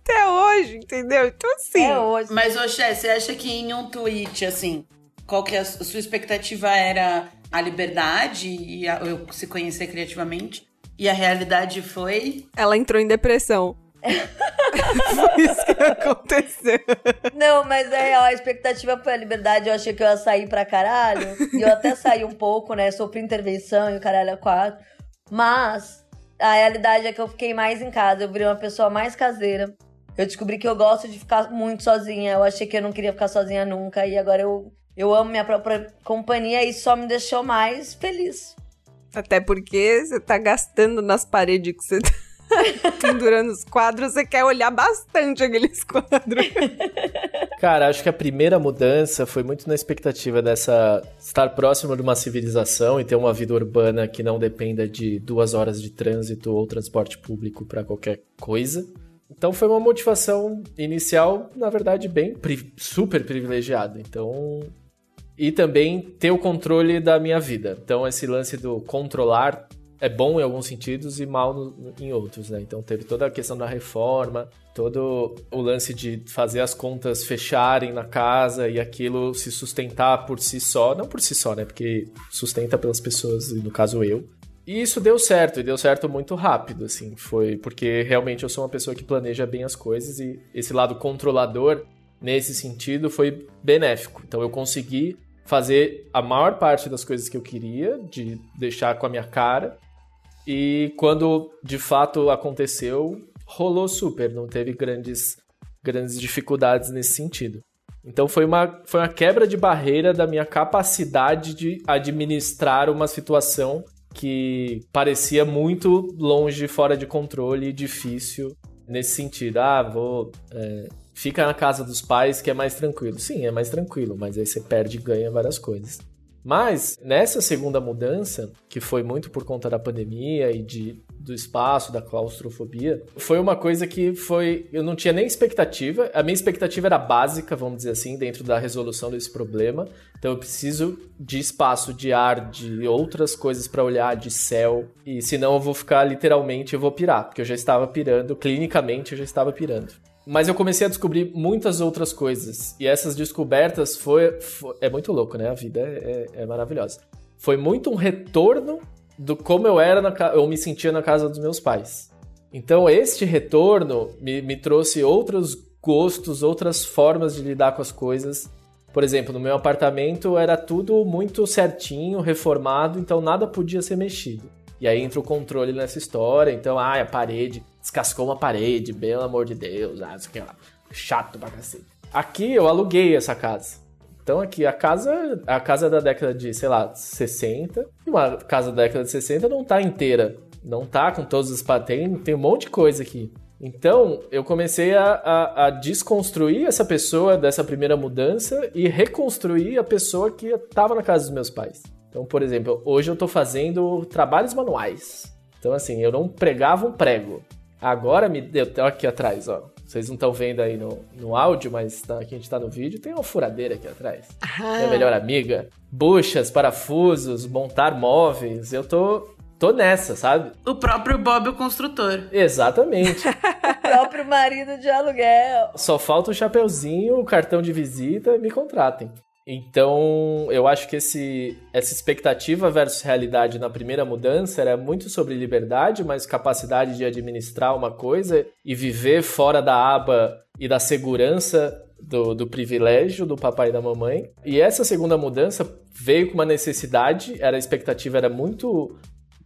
Até hoje, entendeu? Então, assim. É hoje. Mas, Oxé, você acha que em um tweet, assim, qual que a sua expectativa era a liberdade e a, eu se conhecer criativamente? E a realidade foi. Ela entrou em depressão. foi isso que aconteceu. Não, mas é real, a expectativa foi a liberdade. Eu achei que eu ia sair pra caralho. E eu até saí um pouco, né? Sofri intervenção e o caralho é quatro. Mas a realidade é que eu fiquei mais em casa. Eu virei uma pessoa mais caseira. Eu descobri que eu gosto de ficar muito sozinha. Eu achei que eu não queria ficar sozinha nunca. E agora eu, eu amo minha própria companhia e só me deixou mais feliz. Até porque você tá gastando nas paredes que você tá pendurando os quadros, você quer olhar bastante aqueles quadros. Cara, acho que a primeira mudança foi muito na expectativa dessa estar próximo de uma civilização e ter uma vida urbana que não dependa de duas horas de trânsito ou transporte público para qualquer coisa. Então foi uma motivação inicial, na verdade, bem pri super privilegiada. Então. E também ter o controle da minha vida. Então, esse lance do controlar é bom em alguns sentidos e mal em outros, né? Então, teve toda a questão da reforma, todo o lance de fazer as contas fecharem na casa e aquilo se sustentar por si só. Não por si só, né? Porque sustenta pelas pessoas, no caso eu. E isso deu certo, e deu certo muito rápido, assim. Foi porque realmente eu sou uma pessoa que planeja bem as coisas e esse lado controlador, nesse sentido, foi benéfico. Então eu consegui fazer a maior parte das coisas que eu queria, de deixar com a minha cara. E quando de fato aconteceu, rolou super, não teve grandes, grandes dificuldades nesse sentido. Então foi uma, foi uma quebra de barreira da minha capacidade de administrar uma situação que parecia muito longe, fora de controle difícil nesse sentido. Ah, vou. É, fica na casa dos pais que é mais tranquilo. Sim, é mais tranquilo, mas aí você perde e ganha várias coisas. Mas nessa segunda mudança, que foi muito por conta da pandemia e de, do espaço, da claustrofobia, foi uma coisa que foi. Eu não tinha nem expectativa. A minha expectativa era básica, vamos dizer assim, dentro da resolução desse problema. Então eu preciso de espaço, de ar, de outras coisas para olhar, de céu. E senão eu vou ficar literalmente, eu vou pirar, porque eu já estava pirando, clinicamente eu já estava pirando. Mas eu comecei a descobrir muitas outras coisas. E essas descobertas foi. foi é muito louco, né? A vida é, é, é, maravilhosa. Foi muito um retorno do como eu era, na, eu me sentia na casa dos meus pais. Então, este retorno me, me trouxe outros gostos, outras formas de lidar com as coisas. Por exemplo, no meu apartamento era tudo muito certinho, reformado, então nada podia ser mexido. E aí entra o controle nessa história. Então, ah, a parede descascou uma parede, pelo amor de Deus, ah, isso aqui, ó, chato pra cacete. Aqui eu aluguei essa casa. Então aqui a casa, a casa da década de, sei lá, 60, e uma casa da década de 60 não tá inteira, não tá com todos os tem, tem um monte de coisa aqui. Então eu comecei a, a, a desconstruir essa pessoa dessa primeira mudança e reconstruir a pessoa que estava na casa dos meus pais. Então, por exemplo, hoje eu estou fazendo trabalhos manuais. Então, assim, eu não pregava um prego. Agora me deu. Aqui atrás, ó. Vocês não estão vendo aí no, no áudio, mas tá, aqui a gente tá no vídeo. Tem uma furadeira aqui atrás. Ah. Minha melhor amiga. Buchas, parafusos, montar móveis. Eu tô tô nessa, sabe? O próprio Bob, o construtor. Exatamente. O próprio marido de aluguel. Só falta o chapeuzinho, o cartão de visita, me contratem. Então, eu acho que esse, essa expectativa versus realidade na primeira mudança era muito sobre liberdade, mas capacidade de administrar uma coisa e viver fora da aba e da segurança do, do privilégio do papai e da mamãe. E essa segunda mudança veio com uma necessidade, era a expectativa era muito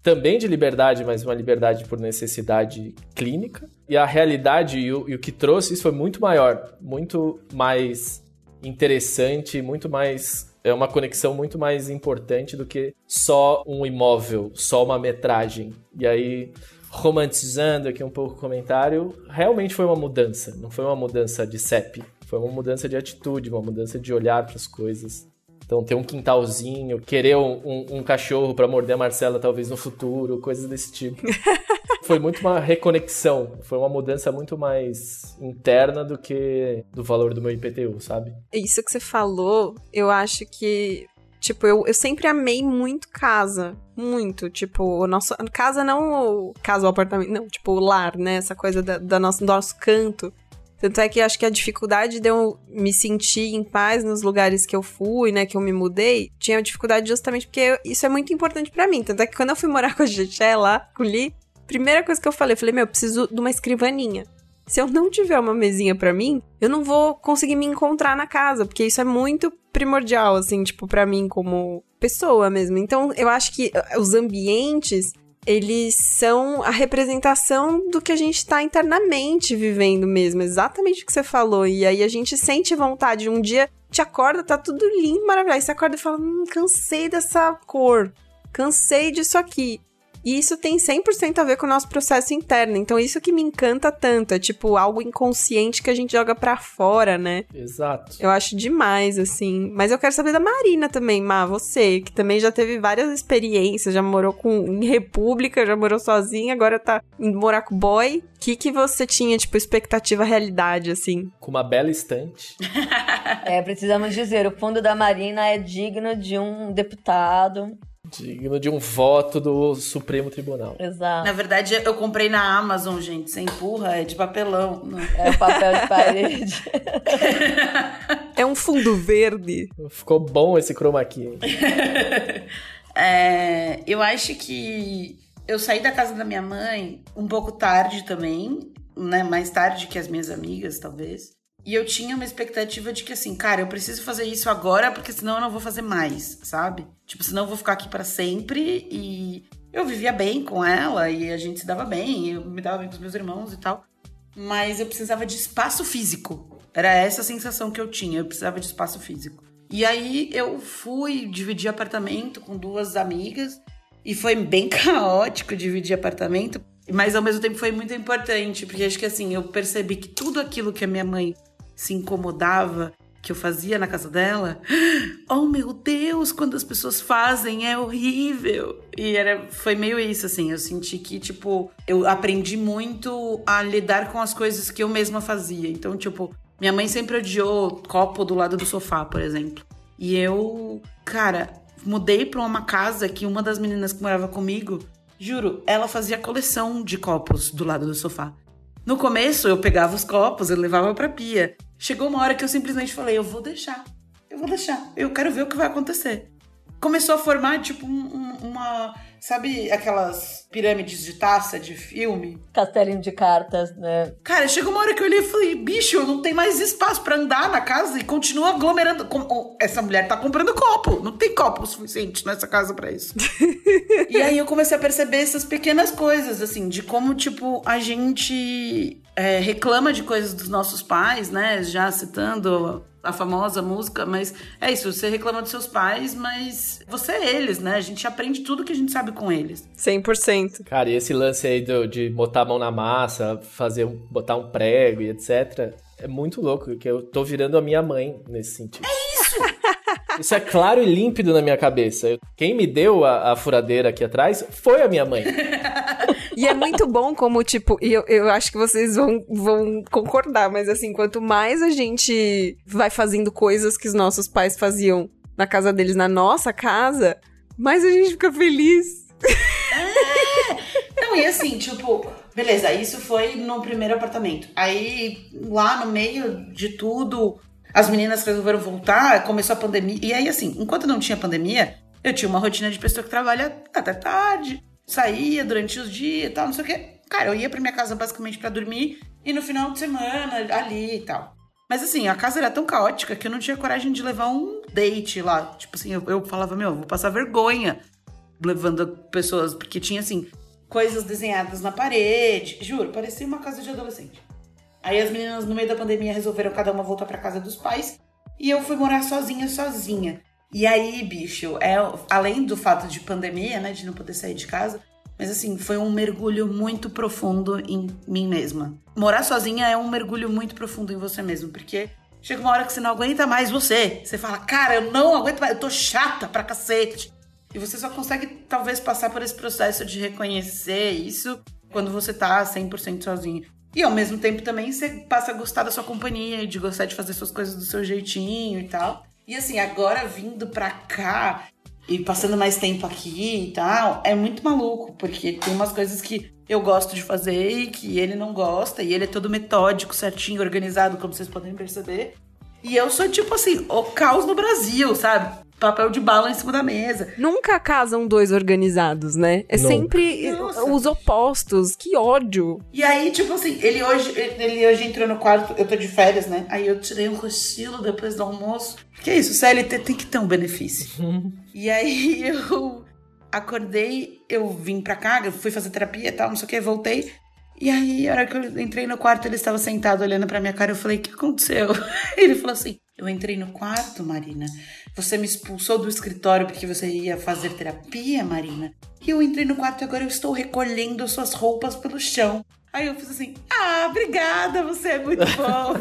também de liberdade, mas uma liberdade por necessidade clínica. E a realidade e o, e o que trouxe isso foi muito maior, muito mais interessante, muito mais. É uma conexão muito mais importante do que só um imóvel, só uma metragem. E aí, romantizando aqui um pouco o comentário, realmente foi uma mudança. Não foi uma mudança de CEP, foi uma mudança de atitude, uma mudança de olhar para as coisas. Então, ter um quintalzinho, querer um, um, um cachorro para morder a Marcela talvez no futuro, coisas desse tipo. foi muito uma reconexão, foi uma mudança muito mais interna do que do valor do meu IPTU, sabe? Isso que você falou, eu acho que Tipo, eu, eu sempre amei muito casa. Muito. Tipo, o nosso. Casa não. Casa ou apartamento. Não, tipo, o lar, né? Essa coisa da, da nosso, do nosso canto. Tanto é que acho que a dificuldade de eu me sentir em paz nos lugares que eu fui, né, que eu me mudei, tinha dificuldade justamente porque isso é muito importante para mim. Tanto é que quando eu fui morar com a Jeché lá, com o Li, primeira coisa que eu falei, eu falei, meu, eu preciso de uma escrivaninha. Se eu não tiver uma mesinha para mim, eu não vou conseguir me encontrar na casa, porque isso é muito primordial, assim, tipo, para mim como pessoa mesmo. Então, eu acho que os ambientes, eles são a representação do que a gente tá internamente vivendo mesmo, exatamente o que você falou. E aí a gente sente vontade, um dia te acorda, tá tudo lindo, maravilhoso. Aí você acorda e fala: hum, cansei dessa cor, cansei disso aqui. E isso tem 100% a ver com o nosso processo interno. Então, isso que me encanta tanto. É tipo algo inconsciente que a gente joga pra fora, né? Exato. Eu acho demais, assim. Mas eu quero saber da Marina também, Má. Você, que também já teve várias experiências, já morou com, em República, já morou sozinha, agora tá indo morar com boy. O que, que você tinha, tipo, expectativa realidade, assim? Com uma bela estante. É, precisamos dizer, o fundo da Marina é digno de um deputado. Digno de um voto do Supremo Tribunal. Exato. Na verdade, eu comprei na Amazon, gente. Você empurra, é de papelão. Não. É o papel de parede. É um fundo verde. Ficou bom esse chroma key. hein? É, eu acho que eu saí da casa da minha mãe um pouco tarde também, né? Mais tarde que as minhas amigas, talvez. E eu tinha uma expectativa de que, assim, cara, eu preciso fazer isso agora, porque senão eu não vou fazer mais, sabe? Tipo, senão eu vou ficar aqui para sempre. E eu vivia bem com ela, e a gente se dava bem, eu me dava bem com os meus irmãos e tal. Mas eu precisava de espaço físico. Era essa a sensação que eu tinha, eu precisava de espaço físico. E aí eu fui dividir apartamento com duas amigas, e foi bem caótico dividir apartamento, mas ao mesmo tempo foi muito importante, porque acho que assim, eu percebi que tudo aquilo que a minha mãe se incomodava que eu fazia na casa dela, oh meu Deus, quando as pessoas fazem é horrível. E era foi meio isso assim, eu senti que tipo, eu aprendi muito a lidar com as coisas que eu mesma fazia. Então, tipo, minha mãe sempre odiou copo do lado do sofá, por exemplo. E eu, cara, mudei pra uma casa que uma das meninas que morava comigo, juro, ela fazia coleção de copos do lado do sofá. No começo, eu pegava os copos, eu levava pra pia. Chegou uma hora que eu simplesmente falei, eu vou deixar. Eu vou deixar. Eu quero ver o que vai acontecer. Começou a formar, tipo, um- um- uma... Sabe aquelas pirâmides de taça de filme? Castelinho de cartas, né? Cara, chegou uma hora que eu olhei e falei, bicho, não tem mais espaço pra andar na casa e continua aglomerando. Com- oh, Essa mulher tá comprando copo. Não tem copo suficiente nessa casa pra isso. e aí eu comecei a perceber essas pequenas coisas, assim, de como, tipo, a gente é, reclama de coisas dos nossos pais, né? Já citando a famosa música, mas é isso, você reclama dos seus pais, mas você é eles, né? A gente aprende tudo que a gente sabe com eles. 100%. Cara, e esse lance aí do- de botar a mão na massa, fazer um- botar um prego e etc. É muito louco, que eu tô virando a minha mãe nesse sentido. É isso! Isso é claro e límpido na minha cabeça. Quem me deu a, a furadeira aqui atrás foi a minha mãe. E é muito bom como, tipo, e eu, eu acho que vocês vão, vão concordar, mas assim, quanto mais a gente vai fazendo coisas que os nossos pais faziam na casa deles, na nossa casa, mais a gente fica feliz. Não, e assim, tipo, beleza, isso foi no primeiro apartamento. Aí, lá no meio de tudo, as meninas resolveram voltar, começou a pandemia. E aí, assim, enquanto não tinha pandemia, eu tinha uma rotina de pessoa que trabalha até tarde, saía durante os dias e tal, não sei o quê. Cara, eu ia pra minha casa basicamente para dormir e no final de semana ali e tal. Mas assim, a casa era tão caótica que eu não tinha coragem de levar um date lá. Tipo assim, eu, eu falava, meu, vou passar vergonha levando pessoas, porque tinha assim, coisas desenhadas na parede. Juro, parecia uma casa de adolescente. Aí as meninas, no meio da pandemia, resolveram cada uma voltar pra casa dos pais. E eu fui morar sozinha, sozinha. E aí, bicho, é, além do fato de pandemia, né, de não poder sair de casa, mas assim, foi um mergulho muito profundo em mim mesma. Morar sozinha é um mergulho muito profundo em você mesmo, porque chega uma hora que você não aguenta mais você. Você fala, cara, eu não aguento mais, eu tô chata pra cacete. E você só consegue, talvez, passar por esse processo de reconhecer isso quando você tá 100% sozinho. E ao mesmo tempo também você passa a gostar da sua companhia, de gostar de fazer suas coisas do seu jeitinho e tal. E assim, agora vindo pra cá e passando mais tempo aqui e tal, é muito maluco, porque tem umas coisas que eu gosto de fazer e que ele não gosta, e ele é todo metódico, certinho, organizado, como vocês podem perceber. E eu sou tipo assim, o caos no Brasil, sabe? Papel de bala em cima da mesa. Nunca casam dois organizados, né? É Nunca. sempre Nossa. os opostos. Que ódio. E aí, tipo assim, ele hoje, ele hoje entrou no quarto, eu tô de férias, né? Aí eu tirei um cochilo depois do almoço. Que é isso, CLT tem que ter um benefício. e aí eu acordei, eu vim pra cá, eu fui fazer terapia e tal, não sei o que, voltei. E aí, a hora que eu entrei no quarto, ele estava sentado olhando pra minha cara, eu falei, o que aconteceu? Ele falou assim, eu entrei no quarto, Marina, você me expulsou do escritório porque você ia fazer terapia, Marina. E eu entrei no quarto e agora eu estou recolhendo suas roupas pelo chão. Aí eu fiz assim, ah, obrigada, você é muito bom.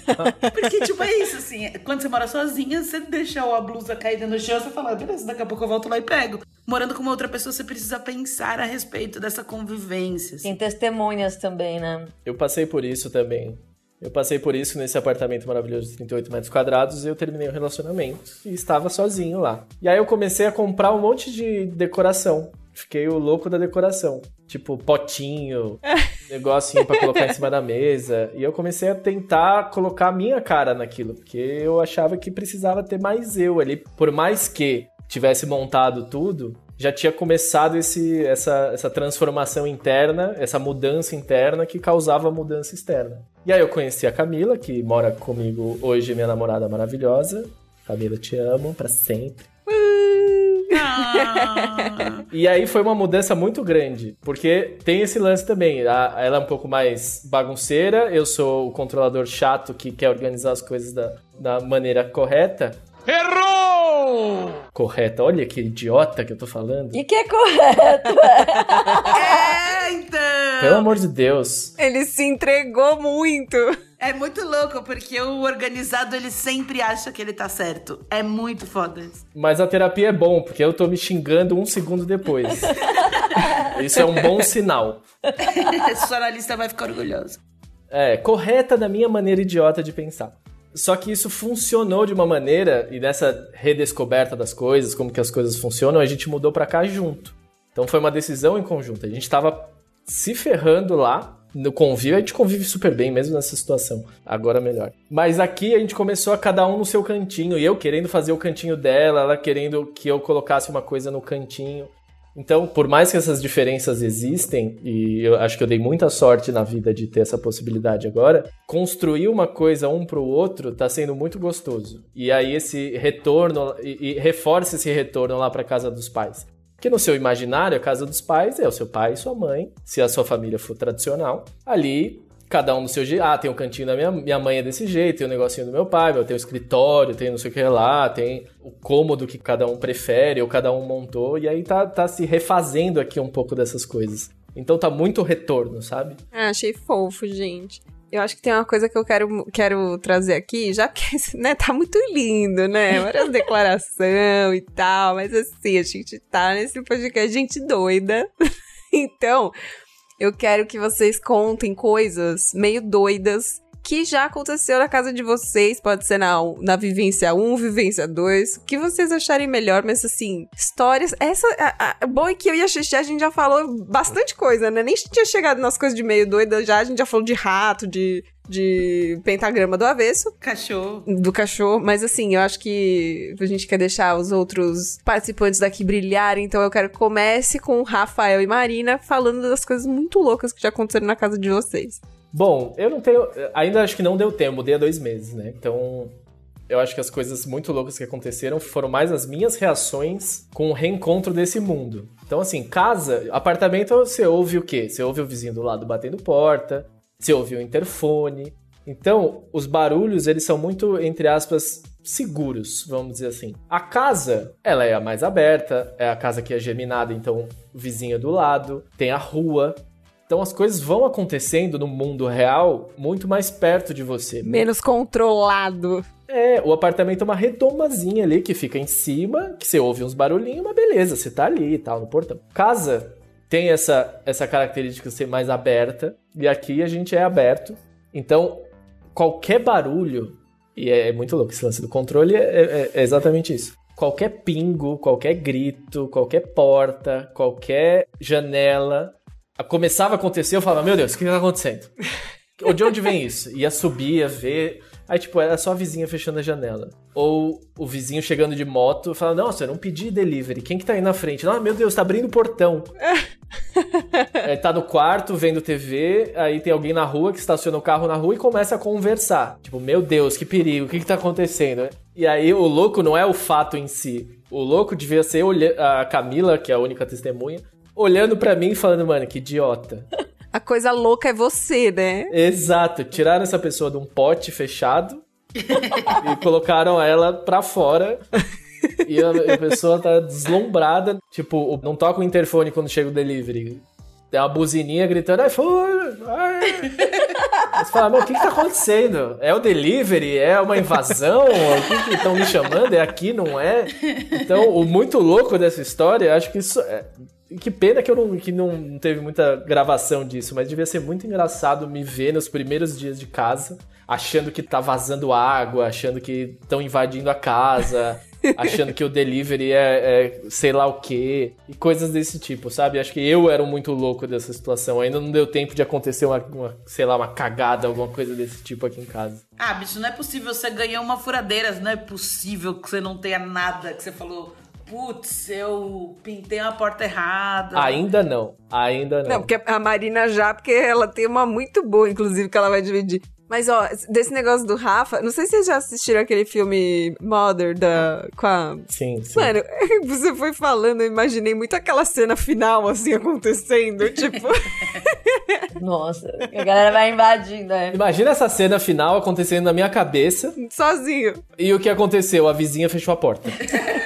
Porque, tipo, é isso, assim, quando você mora sozinha, você deixa a blusa caída no chão, você fala, "Ah, beleza, daqui a pouco eu volto lá e pego. Morando com uma outra pessoa, você precisa pensar a respeito dessa convivência. assim. Tem testemunhas também, né? Eu passei por isso também. Eu passei por isso nesse apartamento maravilhoso de 38 metros quadrados e eu terminei o relacionamento e estava sozinho lá. E aí eu comecei a comprar um monte de decoração. Fiquei o louco da decoração. Tipo, potinho, negocinho pra colocar em cima da mesa. E eu comecei a tentar colocar a minha cara naquilo, porque eu achava que precisava ter mais eu ali. Por mais que tivesse montado tudo, já tinha começado esse, essa, essa transformação interna, essa mudança interna que causava a mudança externa. E aí eu conheci a Camila, que mora comigo hoje, minha namorada maravilhosa. Camila, te amo pra sempre. Ah. E aí foi uma mudança muito grande, porque tem esse lance também. A- ela é um pouco mais bagunceira, eu sou o controlador chato que quer organizar as coisas da, da maneira correta. Errou! Correta, olha que idiota que eu tô falando. E que é correto. é, então. Pelo amor de Deus. Ele se entregou muito. É muito louco, porque o organizado, ele sempre acha que ele tá certo. É muito foda isso. Mas a terapia é bom, porque eu tô me xingando um segundo depois. Isso é um bom sinal. Sua analista vai ficar orgulhosa. É, correta da minha maneira idiota de pensar. Só que isso funcionou de uma maneira, e nessa redescoberta das coisas, como que as coisas funcionam, a gente mudou pra cá junto. Então foi uma decisão em conjunto. A gente tava se ferrando lá no convívio, a gente convive super bem mesmo nessa situação. Agora melhor. Mas aqui a gente começou a cada um no seu cantinho, e eu querendo fazer o cantinho dela, ela querendo que eu colocasse uma coisa no cantinho. Então, por mais que essas diferenças existem, e eu acho que eu dei muita sorte na vida de ter essa possibilidade agora, construir uma coisa um pro outro tá sendo muito gostoso. E aí esse retorno, e, e reforça esse retorno lá pra casa dos pais. Porque no seu imaginário, a casa dos pais é o seu pai e sua mãe, se a sua família for tradicional. Ali, cada um no seu jeito. Ah, tem um cantinho da minha, minha mãe é desse jeito, tem o negocinho do meu pai, eu tenho o escritório, tem não sei o que lá, tem o cômodo que cada um prefere, ou cada um montou, e aí tá, tá se refazendo aqui um pouco dessas coisas. Então tá muito retorno, sabe? Ah, achei fofo, gente. Eu acho que tem uma coisa que eu quero, quero trazer aqui, já que né, tá muito lindo, né? Várias declarações e tal, mas assim, a gente tá nesse podcast gente doida. Então, eu quero que vocês contem coisas meio doidas que já aconteceu na casa de vocês. Pode ser na, na vivência 1, vivência 2. O que vocês acharem melhor, mas assim, histórias. Essa. A, a, bom é que eu e a Xixi a gente já falou bastante coisa, né? Nem tinha chegado nas coisas de meio doida já. A gente já falou de rato, de de pentagrama do avesso. Cachorro. Do cachorro. Mas assim, eu acho que a gente quer deixar os outros participantes daqui brilharem. Então eu quero que comece com Rafael e Marina falando das coisas muito loucas que já aconteceram na casa de vocês. Bom, eu não tenho. Ainda acho que não deu tempo, mudei há dois meses, né? Então. Eu acho que as coisas muito loucas que aconteceram foram mais as minhas reações com o reencontro desse mundo. Então, assim, casa, apartamento, você ouve o quê? Você ouve o vizinho do lado batendo porta, você ouve o interfone. Então, os barulhos, eles são muito, entre aspas, seguros, vamos dizer assim. A casa, ela é a mais aberta, é a casa que é geminada, então vizinha do lado, tem a rua, então as coisas vão acontecendo no mundo real muito mais perto de você. Menos controlado. É, o apartamento é uma redomazinha ali que fica em cima, que você ouve uns barulhinhos, mas beleza, você tá ali e tal, no portão. Casa tem essa, essa característica de ser mais aberta, e aqui a gente é aberto. Então, qualquer barulho, e é, é muito louco esse lance do controle, é, é, é exatamente isso. Qualquer pingo, qualquer grito, qualquer porta, qualquer janela, começava a acontecer, eu falava, meu Deus, o que tá acontecendo? De onde vem isso? Ia subir, ia ver. Aí, tipo, era só a vizinha fechando a janela. Ou o vizinho chegando de moto, falando, nossa, eu não pedi delivery. Quem que tá aí na frente? Ah, meu Deus, tá abrindo o portão. é, tá no quarto, vendo TV, aí tem alguém na rua que estaciona o carro na rua e começa a conversar. Tipo, meu Deus, que perigo, o que que tá acontecendo? E aí, o louco não é o fato em si. O louco devia ser a Camila, que é a única testemunha, olhando para mim e falando, mano, que idiota. A coisa louca é você, né? Exato. Tiraram essa pessoa de um pote fechado e colocaram ela pra fora. E a, a, pessoa tá deslumbrada. Tipo, não toca o interfone quando chega o delivery. Tem uma buzininha gritando! Ai. Você fala, meu, o que que tá acontecendo? É o delivery? É uma invasão? O que que estão me chamando? É aqui, não é? Então, o muito louco dessa história, acho que isso... É, que pena que eu não, que não teve muita gravação disso, mas devia ser muito engraçado me ver nos primeiros dias de casa, achando que tá vazando água, achando que estão invadindo a casa, achando que o delivery é, é, sei lá o quê, e coisas desse tipo, sabe? Acho que eu era muito louco dessa situação. Ainda não deu tempo de acontecer uma, uma sei lá, uma cagada, alguma coisa desse tipo aqui em casa. Ah, bicho, não é possível. Você ganhou uma furadeira, não é possível que você não tenha nada que você falou putz, eu pintei uma porta errada. Ainda não, ainda não. Não, porque a Marina já, porque ela tem uma muito boa, inclusive, que ela vai dividir. Mas, ó, desse negócio do Rafa, não sei se vocês já assistiram aquele filme Mother da, com a... Sim, sim. Mano, você foi falando, eu imaginei muito aquela cena final, assim, acontecendo, tipo... Nossa, a galera vai invadindo, né? Imagina essa cena final acontecendo na minha cabeça. Sozinho. E o que aconteceu? A vizinha fechou a porta.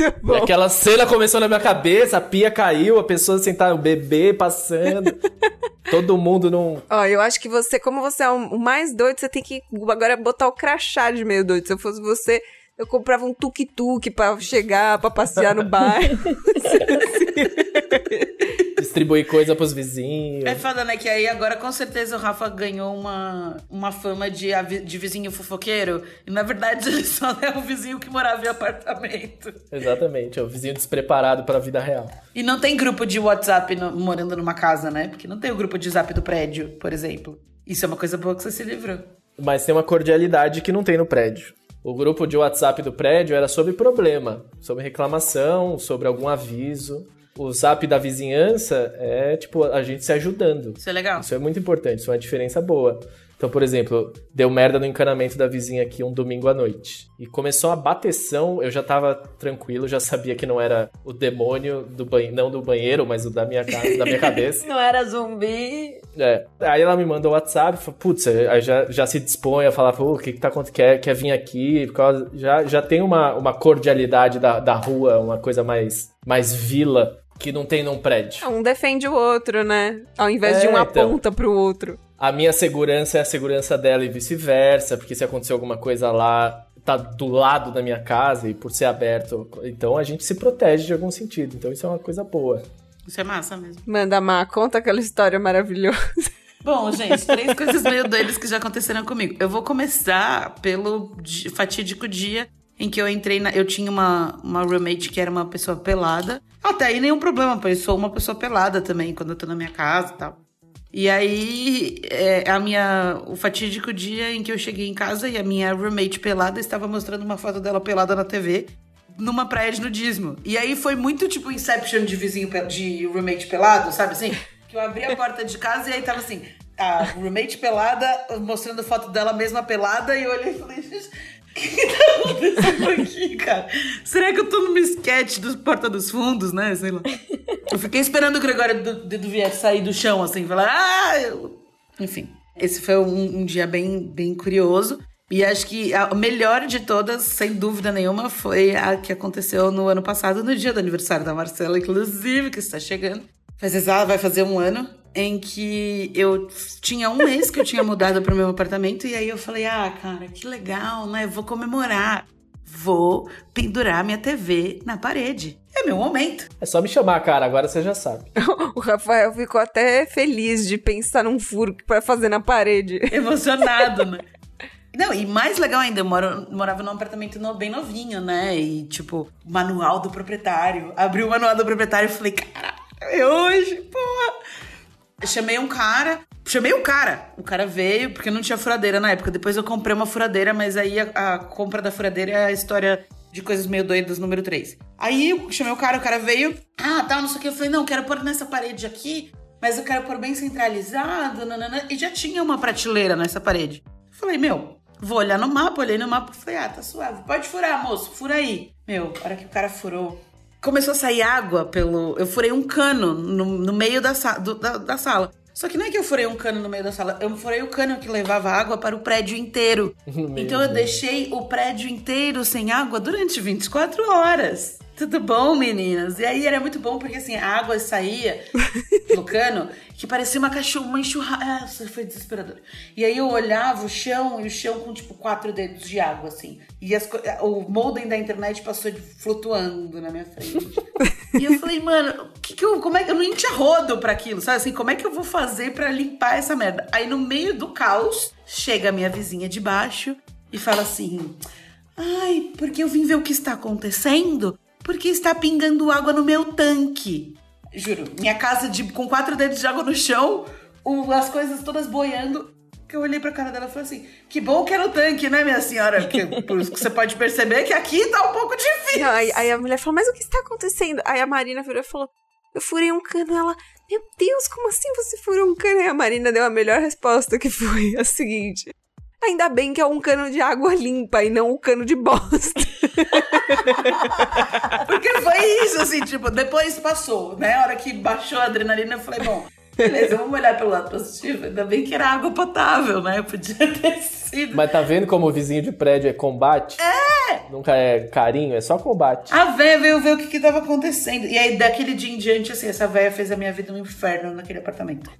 Muito bom. E aquela cena começou na minha cabeça, a pia caiu, a pessoa sentada, o bebê passando. todo mundo não. Ó, eu acho que você, como você é o mais doido, você tem que agora botar o crachá de meio doido. Se eu fosse você, eu comprava um tuk-tuk pra chegar, pra passear no bairro. Distribuir coisa pros vizinhos. É foda, né? Que aí agora com certeza o Rafa ganhou uma, uma fama de, de vizinho fofoqueiro. E na verdade ele só é o vizinho que morava em apartamento. Exatamente, é o vizinho despreparado pra vida real. E não tem grupo de WhatsApp no, morando numa casa, né? Porque não tem o grupo de WhatsApp do prédio, por exemplo. Isso é uma coisa boa que você se livrou. Mas tem uma cordialidade que não tem no prédio. O grupo de WhatsApp do prédio era sobre problema, sobre reclamação, sobre algum aviso. O zap da vizinhança é, tipo, a gente se ajudando. Isso é legal. Isso é muito importante, isso é uma diferença boa. Então, por exemplo, deu merda no encanamento da vizinha aqui um domingo à noite. E começou a bateção, eu já tava tranquilo, já sabia que não era o demônio do banheiro, não do banheiro, mas o da minha, casa, da minha cabeça. Não era zumbi. É. Aí ela me mandou o WhatsApp, putz, aí já, já se dispõe a falar, o que que tá acontecendo? Quer, quer vir aqui? Causa, já, já tem uma, uma cordialidade da, da rua, uma coisa mais, mais vila que não tem num prédio. Um defende o outro, né? Ao invés é, de um então, aponta pro outro. A minha segurança é a segurança dela e vice-versa, porque se acontecer alguma coisa lá, tá do lado da minha casa e por ser aberto, então a gente se protege de algum sentido. Então isso é uma coisa boa. Isso é massa mesmo. Manda Má, conta aquela história maravilhosa. Bom, gente, três coisas meio doidas que já aconteceram comigo. Eu vou começar pelo di- fatídico dia em que eu entrei na. Eu tinha uma, uma roommate que era uma pessoa pelada. Até aí nenhum problema, pois eu sou uma pessoa pelada também, quando eu tô na minha casa e tal. E aí, é, a minha, o fatídico dia em que eu cheguei em casa e a minha roommate pelada estava mostrando uma foto dela pelada na TV numa praia de nudismo. E aí foi muito tipo Inception de vizinho, de roommate pelado, sabe assim? Que eu abri a porta de casa e aí tava assim, a roommate pelada mostrando foto dela mesma pelada e eu olhei e falei, que, tá acontecendo aqui, cara? Será que eu tô numa sketch dos Porta dos Fundos, né? Sei lá. Eu fiquei esperando o Gregório do, do Vier sair do chão, assim, falar, ah! eu-" Enfim, esse foi um, um dia bem, bem curioso. E acho que a melhor de todas, sem dúvida nenhuma, foi a que aconteceu no ano passado, no dia do aniversário da Marcela, inclusive, que está chegando. Faz exato, vai fazer um ano, em que eu tinha um mês que eu tinha mudado para o meu apartamento, e aí eu falei, ah, cara, que legal, né? Vou comemorar. Vou pendurar minha TV na parede. É meu momento. É só me chamar, cara, agora você já sabe. O Rafael ficou até feliz de pensar num furo pra fazer na parede. emocionado, né? Não, e mais legal ainda, eu moro, morava num apartamento no- bem novinho, né? E, tipo, manual do proprietário. Abri o manual do proprietário e falei, caralho, é hoje, porra. Chamei um cara, chamei o cara. O cara veio, porque não tinha furadeira na época. Depois eu comprei uma furadeira, mas aí a, a compra da furadeira é a história de coisas meio doidas número 3. Aí eu chamei o cara, o cara veio, ah, tá, não sei o que. Eu falei, não, quero pôr nessa parede aqui, mas eu quero pôr bem centralizado, nanana. E já tinha uma prateleira nessa parede. Eu falei, meu, vou olhar no mapa, olhei no mapa falei, ah, tá suave. Pode furar, moço, fura aí. Meu, a hora que o cara furou, começou a sair água pelo. Eu furei um cano no, no meio da, sa- do- da, da sala. Só que não é que eu furei um cano no meio da sala, eu furei o cano que levava água para o prédio inteiro. Então eu deixei o prédio inteiro sem água durante 24 horas. Tudo bom, meninas? E aí era muito bom porque assim, a água saía do cano que parecia uma cachorra, uma enxurrada. Nossa, foi desesperador. E aí eu olhava o chão e o chão com tipo quatro dedos de água, assim. E as o modem da internet passou de- flutuando na minha frente. e eu falei, mano, que que eu, como é que eu nem tinha rodo pra aquilo, sabe assim? Como é que eu vou fazer pra limpar essa merda? Aí no meio do caos, chega a minha vizinha de baixo e fala assim: Ai, porque eu vim ver o que está acontecendo? Porque está pingando água no meu tanque. Juro, minha casa de, com quatro dedos de água no chão, as coisas todas boiando. Que eu olhei pra cara dela e falei assim: que bom que era o tanque, né, minha senhora? Porque, você pode perceber que aqui tá um pouco difícil. Não, aí, aí a mulher falou, mas o que está acontecendo? Aí a Marina virou e falou, eu furei um cano. Ela, meu Deus, como assim você furou um cano? E a Marina deu a melhor resposta, que foi a seguinte. Ainda bem que é um cano de água limpa e não um cano de bosta. Porque foi isso, assim, tipo, depois passou, né? A hora que baixou a adrenalina, eu falei, bom, beleza, vamos olhar pelo lado positivo. Ainda bem que era água potável, né? Podia ter sido. Mas tá vendo como o vizinho de prédio é combate? É! Nunca é carinho, é só combate. A véia veio ver o que, que tava acontecendo. E aí, daquele dia em diante, assim, essa véia fez a minha vida um inferno naquele apartamento.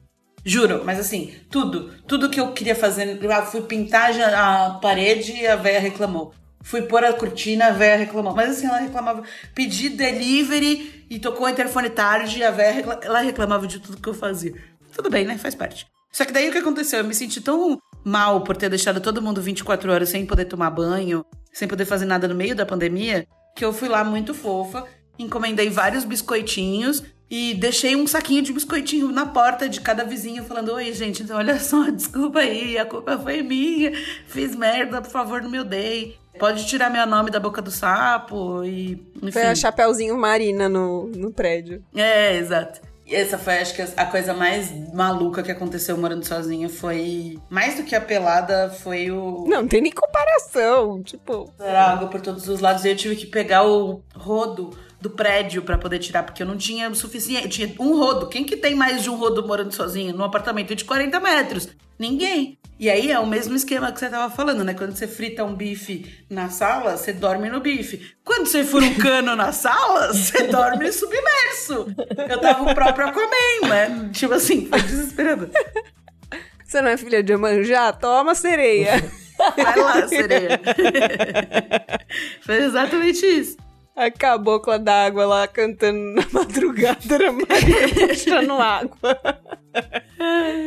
Juro, mas assim, tudo. Tudo que eu queria fazer. Fui pintar a parede e a véia reclamou. Fui pôr a cortina, a véia reclamou. Mas assim, ela reclamava. Pedi delivery e tocou o interfone tarde e a véia recla- ela reclamava de tudo que eu fazia. Tudo bem, né? Faz parte. Só que daí o que aconteceu? Eu me senti tão mal por ter deixado todo mundo 24 horas sem poder tomar banho, sem poder fazer nada no meio da pandemia, que eu fui lá muito fofa, encomendei vários biscoitinhos e deixei um saquinho de biscoitinho na porta de cada vizinho, falando: Oi, gente, então olha só, desculpa aí, a culpa foi minha, fiz merda, por favor, não me odeie. Pode tirar meu nome da boca do sapo e. Enfim. Foi a Chapeuzinho Marina no, no prédio. É, exato. E essa foi, acho que, a coisa mais maluca que aconteceu morando sozinha. Foi. Mais do que a pelada, foi o. Não, não tem nem comparação. Tipo, Era água por todos os lados. E eu tive que pegar o rodo do prédio pra poder tirar, porque eu não tinha o suficiente. Eu tinha um rodo. Quem que tem mais de um rodo morando sozinho num apartamento de 40 metros? Ninguém. E aí é o mesmo esquema que você tava falando, né? Quando você frita um bife na sala, você dorme no bife. Quando você fura um cano na sala, você dorme submerso. Eu tava o próprio Aquaman, né? Tipo assim, foi desesperador. você não é filha de Amanjá? Toma sereia. Vai lá, sereia. Foi exatamente isso. A cabocla d'água lá cantando na madrugada, era Maria puxando água.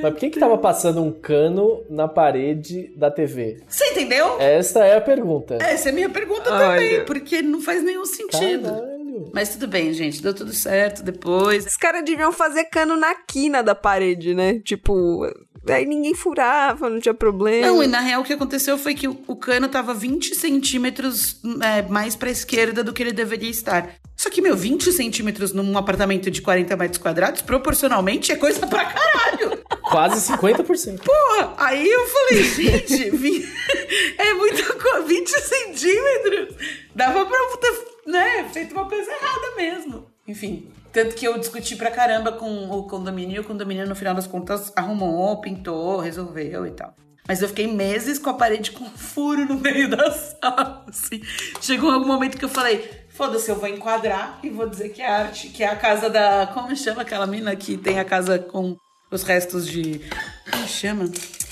Mas por que que tava passando um cano na parede da TV? Você entendeu? Essa é a pergunta. Essa é a minha pergunta Olha. também, porque não faz nenhum sentido. Caralho. Mas tudo bem, gente, deu tudo certo depois. Os caras deviam fazer cano na quina da parede, né? Tipo, aí ninguém furava, não tinha problema. Não, e na real o que aconteceu foi que o, cano tava 20 centímetros é, mais pra esquerda do que ele deveria estar. Só que, meu, 20 centímetros num apartamento de 40 metros quadrados, proporcionalmente, é coisa pra caralho. Quase 50%. Porra, aí eu falei, gente, vi- é muita coisa, 20 centímetros. Dava pra ter, né, feito uma coisa errada mesmo. Enfim, tanto que eu discuti pra caramba com o condomínio, e o condomínio, no final das contas, arrumou, pintou, resolveu e tal. Mas eu fiquei meses com a parede com um furo no meio da sala, assim. Chegou algum momento que eu falei, foda-se, eu vou enquadrar e vou dizer que é arte, que é a casa da... Como chama aquela mina que tem a casa com os restos de... Como chama?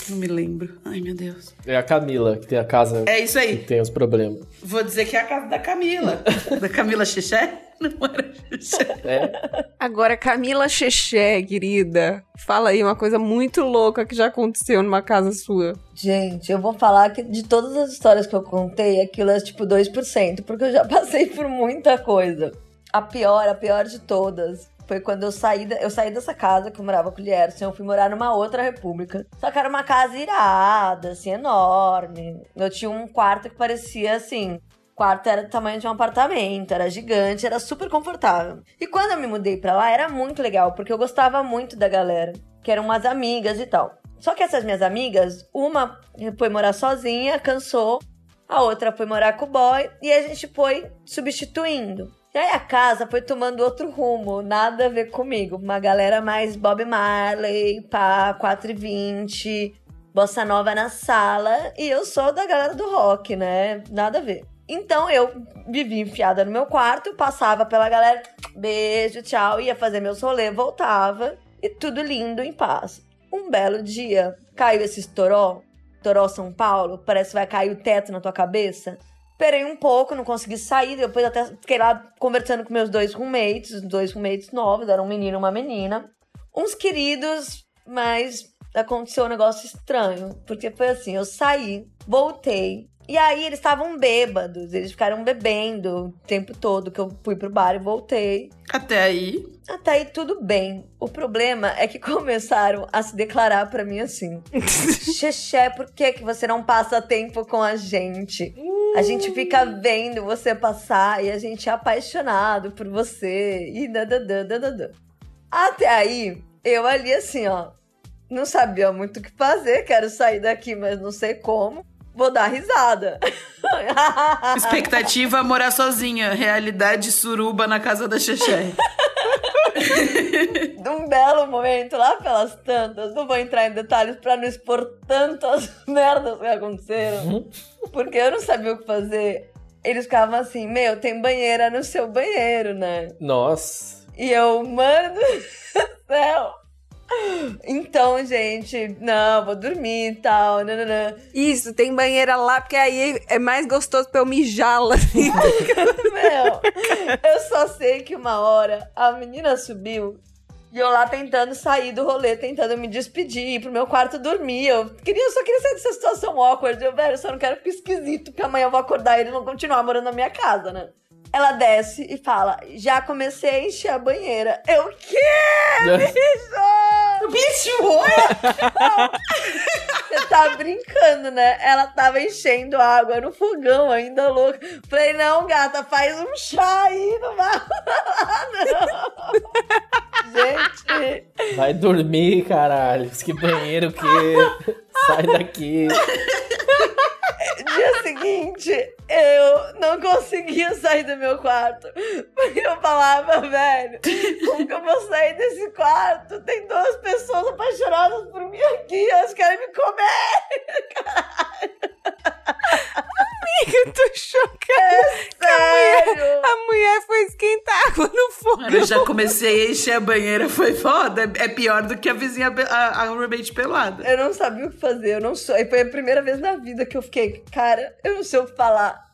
Não me lembro. Ai, meu Deus. É a Camila, que tem a casa É isso que aí. tem os problemas. Vou dizer que é a casa da Camila. da Camila Xexé? Não era Xexé. É. Agora, Camila Xexé, querida, fala aí uma coisa muito louca que já aconteceu numa casa sua. Gente, eu vou falar que de todas as histórias que eu contei, aquilo é tipo 2%, porque eu já passei por muita coisa. A pior, a pior de todas, foi quando eu saí, da- eu saí dessa casa que eu morava com o Lierson, eu fui morar numa outra república. Só que era uma casa irada, assim, enorme. Eu tinha um quarto que parecia assim. O quarto era do tamanho de um apartamento, era gigante, era super confortável. E quando eu me mudei pra lá, era muito legal, porque eu gostava muito da galera, que eram umas amigas e tal. Só que essas minhas amigas, uma foi morar sozinha, cansou, a outra foi morar com o boy e a gente foi substituindo. E aí a casa foi tomando outro rumo, nada a ver comigo. Uma galera mais Bob Marley, pá, 4 e 20, bossa nova na sala. E eu sou da galera do rock, né? Nada a ver. Então eu vivia enfiada no meu quarto, passava pela galera, beijo, tchau, ia fazer meus rolês, voltava. E tudo lindo, em paz. Um belo dia, caiu esse toró, toró São Paulo, parece que vai cair o teto na tua cabeça. Esperei um pouco, não consegui sair. Depois até fiquei lá conversando com meus dois roommates, dois roommates novos, era um menino e uma menina. Uns queridos, mas aconteceu um negócio estranho. Porque foi assim: eu saí, voltei. E aí eles estavam bêbados, eles ficaram bebendo o tempo todo que eu fui pro bar e voltei. Até aí. Até aí tudo bem. O problema é que começaram a se declarar pra mim assim: Xexé, por que, que você não passa tempo com a gente? A gente fica vendo você passar e a gente é apaixonado por você. E dadadã. Até aí, eu ali assim, ó, não sabia muito o que fazer, quero sair daqui, mas não sei como. Vou dar risada. Expectativa morar sozinha. Realidade suruba na casa da Xexé. Num belo momento, lá pelas tantas, não vou entrar em detalhes pra não expor tantas merdas que aconteceram, porque eu não sabia o que fazer. Eles ficavam assim, meu, tem banheira no seu banheiro, né? Nossa. E eu, mano do céu. Então, gente, não, vou dormir e tal, nananã. Isso, tem banheira lá, porque aí é mais gostoso pra eu mijar lá. Meu, eu só sei que uma hora a menina subiu e eu lá tentando sair do rolê, tentando me despedir, ir pro meu quarto dormir. Eu, queria, eu só queria sair dessa situação awkward. Eu, velho, eu só não quero ficar esquisito, porque amanhã eu vou acordar e eles vão continuar morando na minha casa, né? Ela desce e fala: Já comecei a encher a banheira. Eu, quê? Bicho! Bicho, oi! Você tá brincando, né? Ela tava enchendo água no fogão ainda, louca. Falei, não, gata, faz um chá aí, não vai rolar, não. Gente, Vai dormir, caralho. Que banheiro que. Sai daqui. dia seguinte, eu não conseguia sair do meu quarto. Porque eu falava, velho, como que eu vou sair desse quarto? Tem duas pessoas apaixonadas por mim aqui, elas querem me comer. Eu tô chocada. Sério. A mulher foi esquentar água no fogo. Eu já comecei a encher a banheira, foi foda. É pior do que a vizinha, a, a roommate pelada. Eu não sabia o que fazer, eu não sou. E foi a primeira vez na vida que eu fiquei, cara, eu não sei o que falar.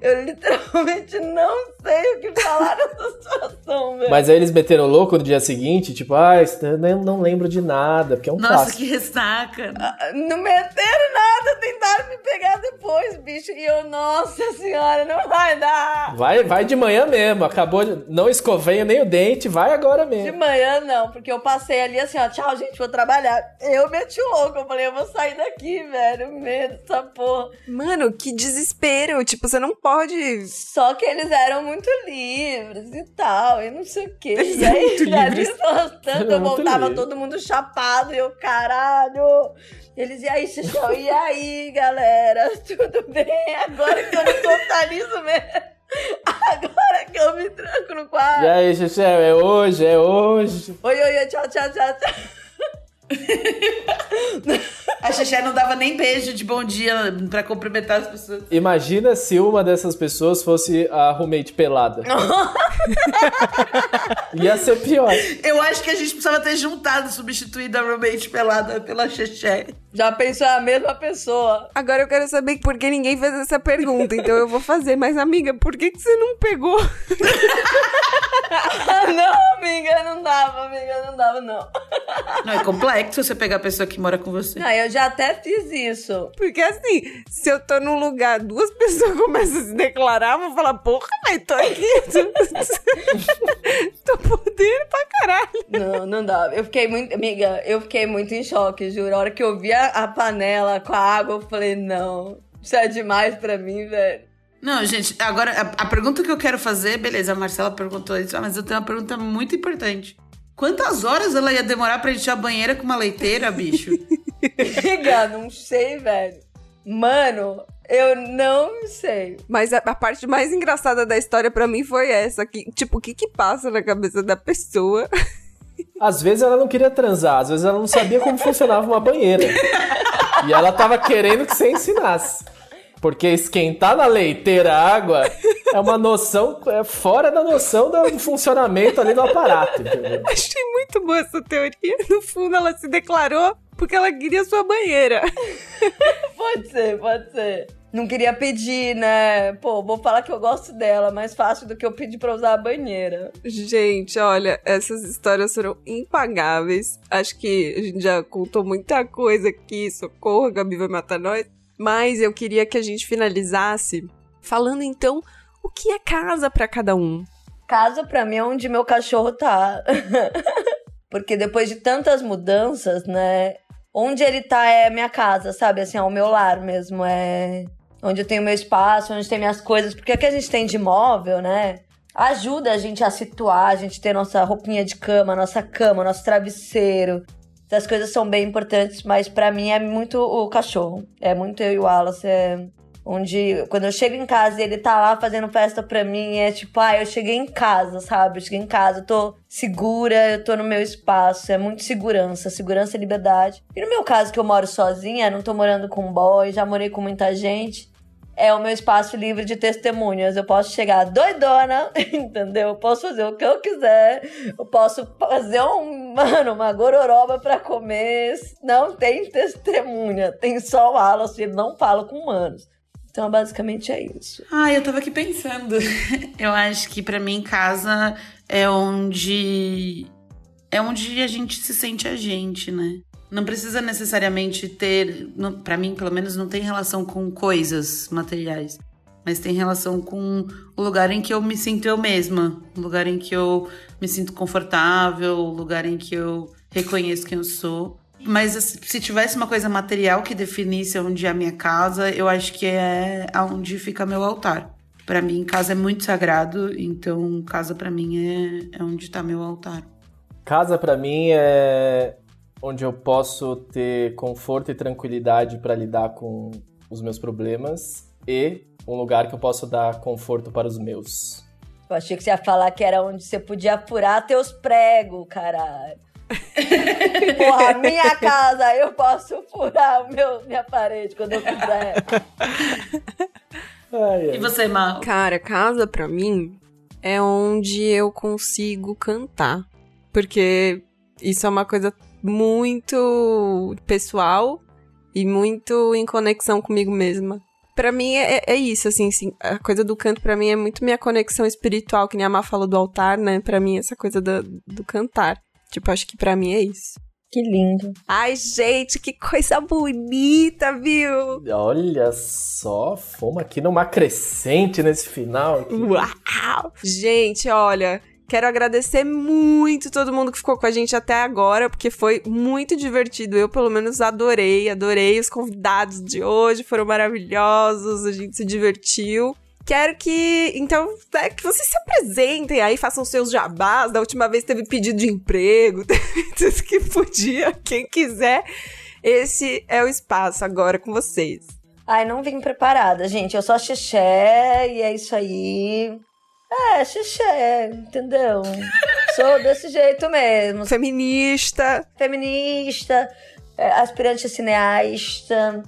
Eu literalmente não sei o que falar nessa situação, velho. Mas aí eles meteram louco no dia seguinte, tipo, ah, eu não lembro de nada, porque é um Nossa, clássico. que ressaca. Não meteram nada, tentaram me pegar depois, bicho. E eu, nossa senhora, não vai dar. Vai, vai de manhã mesmo, acabou de... Não escovei nem o dente, vai agora De mesmo. manhã não, porque eu passei ali assim, ó, tchau, gente, vou trabalhar. Eu meti o louco, eu falei, eu vou sair daqui, velho, medo dessa porra. Mano, que desespero. Tipo, você não pode. Só que eles eram muito livres e tal, e não sei o quê. Eles e eram aí, tantas, Eram eu voltava livres. todo mundo chapado, e eu, caralho. Eles, e aí, Xixão, e aí, galera, tudo bem? Agora que eu não totalizo mesmo. Agora que eu me tranco no quarto. E aí, Xixi, é hoje, é hoje. Oi, oi, oi, tchau, tchau, tchau, tchau. A Xexé não dava nem beijo de bom dia pra cumprimentar as pessoas. Imagina se uma dessas pessoas fosse a roommate pelada. Ia ser pior. Eu acho que a gente precisava ter juntado, substituído a roommate pelada pela Xexé. Já pensou é a mesma pessoa. Agora eu quero saber por que ninguém fez essa pergunta. Então eu vou fazer. Mas, amiga, por que, que você não pegou? Não, amiga, não dava, amiga, não dava, não. Não, é complexo você pegar a pessoa que mora com você. Não, eu já até fiz isso. Porque assim, se eu tô num lugar, duas pessoas começam a se declarar, eu vou falar, porra, mas tô aqui. tô podendo pra caralho. Não, não dava. Eu fiquei muito. Amiga, eu fiquei muito em choque, juro. A hora que eu vi a, a panela com a água, eu falei, não. Isso é demais pra mim, velho. Não, gente, agora a, a pergunta que eu quero fazer, beleza, a Marcela perguntou isso, ah, mas eu tenho uma pergunta muito importante. Quantas horas ela ia demorar pra encher a banheira com uma leiteira, bicho? Amiga, não sei, velho. Mano, eu não sei. Mas a, a parte mais engraçada da história pra mim foi essa. Que, tipo, o que que passa na cabeça da pessoa? Às vezes ela não queria transar, às vezes ela não sabia como funcionava uma banheira. E ela tava querendo que você ensinasse. Porque esquentar na leiteira a água é uma noção, é fora da noção do funcionamento ali do aparato, entendeu? Achei muito boa essa teoria. No fundo, ela se declarou porque ela queria sua banheira. Pode ser, pode ser. Não queria pedir, né? Pô, vou falar que eu gosto dela, mais fácil do que eu pedir pra usar a banheira. Gente, olha, essas histórias foram impagáveis. Acho que a gente já contou muita coisa aqui. Socorro, a Gabi vai matar nós. Mas eu queria que a gente finalizasse falando então o que é casa pra cada um. Casa pra mim é onde meu cachorro tá. Porque depois de tantas mudanças, né? Onde ele tá é minha casa, sabe? Assim, é o meu lar mesmo. É onde eu tenho meu espaço, onde tem minhas coisas. Porque o que a gente tem de móvel, né? Ajuda a gente a situar, a gente ter nossa roupinha de cama, nossa cama, nosso travesseiro. Essas coisas são bem importantes, mas pra mim é muito o cachorro. É muito eu e o Wallace. É onde, quando eu chego em casa e ele tá lá fazendo festa pra mim, é tipo, ah, eu cheguei em casa, sabe? Eu cheguei em casa, eu tô segura, eu tô no meu espaço. É muito segurança, segurança e liberdade. E no meu caso, que eu moro sozinha, não tô morando com boy, já morei com muita gente. É o meu espaço livre de testemunhas. Eu posso chegar doidona, entendeu? Eu posso fazer o que eu quiser. Eu posso fazer um, mano, uma gororoba pra comer. Não tem testemunha. Tem só o Wallace. Ele não fala com humanos. Então, basicamente é isso. Ah, eu tava aqui pensando. Eu acho que pra mim casa é onde é onde a gente se sente a gente, né? Não precisa necessariamente ter, pra mim pelo menos não tem relação com coisas materiais, mas tem relação com o lugar em que eu me sinto eu mesma, o lugar em que eu me sinto confortável, o lugar em que eu reconheço quem eu sou. Mas assim, se tivesse uma coisa material que definisse onde é a minha casa, eu acho que é aonde fica meu altar. Pra mim, casa é muito sagrado, então casa pra mim é, é onde tá meu altar. Casa pra mim é onde eu posso ter conforto e tranquilidade pra lidar com os meus problemas e um lugar que eu posso dar conforto para os meus. Eu achei que você ia falar que era onde você podia furar teus pregos, caralho. Porra, minha casa, eu posso furar o meu, minha parede quando eu quiser. Ai, ai. E você, Mal? Cara, casa pra mim é onde eu consigo cantar. Porque isso é uma coisa muito pessoal e muito em conexão comigo mesma. pra mim é, é isso, assim, assim, a coisa do canto pra mim é muito minha conexão espiritual, que nem a Má falou do altar, né? Pra mim, essa coisa do, do cantar. Tipo, acho que pra mim é isso. Que lindo. Ai, gente, que coisa bonita, viu? Olha só, fomos aqui numa crescente nesse final. aqui. Uau! Gente, olha, quero agradecer muito todo mundo que ficou com a gente até agora, porque foi muito divertido. Eu, pelo menos, adorei, adorei. Os convidados de hoje foram maravilhosos, a gente se divertiu. Quero que, então, né, que vocês se apresentem aí, façam seus jabás. Da última vez teve pedido de emprego, teve tudo que podia. Quem quiser, esse é o espaço agora com vocês. Ai, não vim preparada, gente. Eu sou a Xixé e é isso aí. É, Xixé, entendeu? sou desse jeito mesmo. Feminista, Feminista, é, aspirante a cineasta,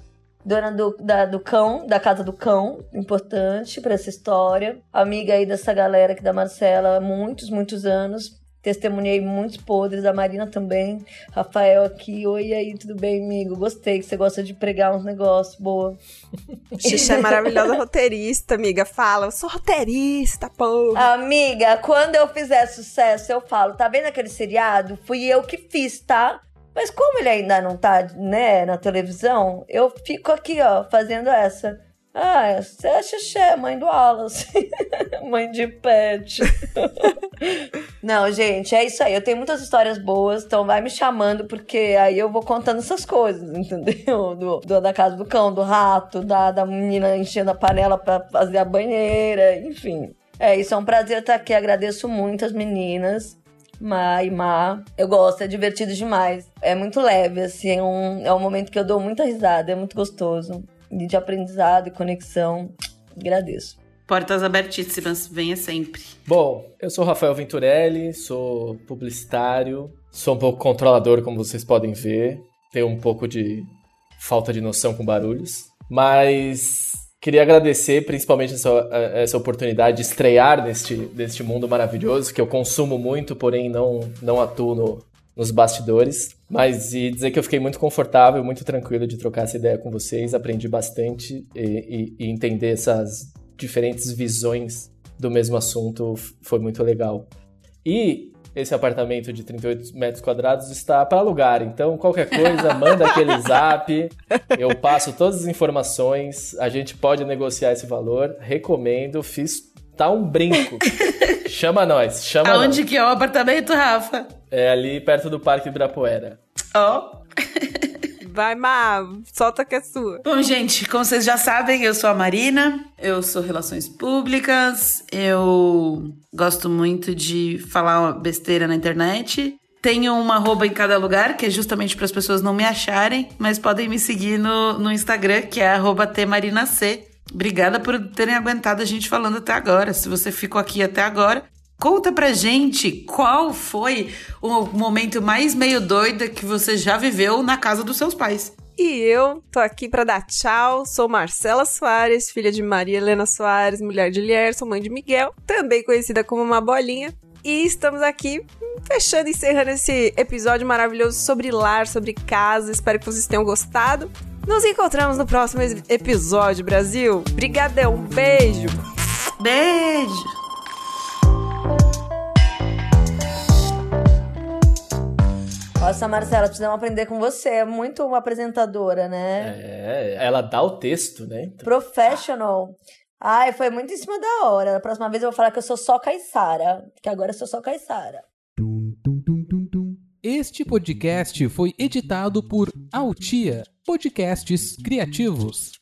dona do, da, do cão, da casa do cão, importante pra essa história. Amiga aí dessa galera aqui da Marcela há muitos, muitos anos. Testemunhei muitos podres, a Marina também. Rafael aqui, oi aí, tudo bem, amigo? Gostei que você gosta de pregar uns negócios, boa. Xixi é maravilhosa roteirista, amiga. Fala, eu sou roteirista, pô. Amiga, quando eu fizer sucesso, eu falo, tá vendo aquele seriado? Fui eu que fiz, tá? Mas como ele ainda não tá, né, na televisão, eu fico aqui, ó, fazendo essa. Ah, você é Xixé, mãe do Wallace. mãe de pet. não, gente, é isso aí. Eu tenho muitas histórias boas, então vai me chamando, porque aí eu vou contando essas coisas, entendeu? Do, do- da casa do cão, do rato, da, da menina enchendo a panela pra fazer a banheira, enfim. É, isso é um prazer estar aqui. Agradeço muito as meninas. Ma e Ma. Eu gosto, é divertido demais. É muito leve, assim, é um, é um momento que eu dou muita risada, é muito gostoso. E de aprendizado e conexão. Agradeço. Portas abertíssimas, venha sempre. Bom, eu sou o Rafael Venturelli, sou publicitário, sou um pouco controlador, como vocês podem ver. Tenho um pouco de falta de noção com barulhos. Mas queria agradecer principalmente essa, essa oportunidade de estrear neste, neste mundo maravilhoso, que eu consumo muito, porém não, não atuo no, nos bastidores. Mas e dizer que eu fiquei muito confortável, muito tranquilo de trocar essa ideia com vocês. Aprendi bastante e, e- e entender essas diferentes visões do mesmo assunto foi muito legal. E esse apartamento de 38 metros quadrados está para alugar, então qualquer coisa, manda aquele zap, eu passo todas as informações, a gente pode negociar esse valor, recomendo, fiz. Tá um brinco. Chama nós, chama Aonde nós. que é o apartamento, Rafa? É ali perto do Parque Ibirapuera. Ó. Vai, Ma, solta que é sua. Bom, gente, como vocês já sabem, eu sou a Marina, eu sou Relações Públicas, eu gosto muito de falar besteira na internet. Tenho uma arroba em cada lugar, que é justamente para as pessoas não me acharem, mas podem me seguir no, no Instagram, que é arroba tmarinac. Obrigada por terem aguentado a gente falando até agora. Se você ficou aqui até agora, Conta pra gente qual foi o momento mais meio doida que você já viveu na casa dos seus pais. E eu tô aqui pra dar tchau. Sou Marcela Soares, filha de Maria Helena Soares, mulher de Lierson, mãe de Miguel, também conhecida como uma bolinha. E estamos aqui fechando e encerrando esse episódio maravilhoso sobre lar, sobre casa. Espero que vocês tenham gostado. Nos encontramos no próximo episódio, Brasil. Brigadão, um beijo. Beijo! Nossa, Marcela, precisamos aprender com você. É muito uma apresentadora, né? É, ela dá o texto, né? Professional. Ai, foi muito em cima da hora. Da próxima vez eu vou falar que eu sou só Caissara. Que agora eu sou só Caissara. Este podcast foi editado por Altia Podcasts Criativos.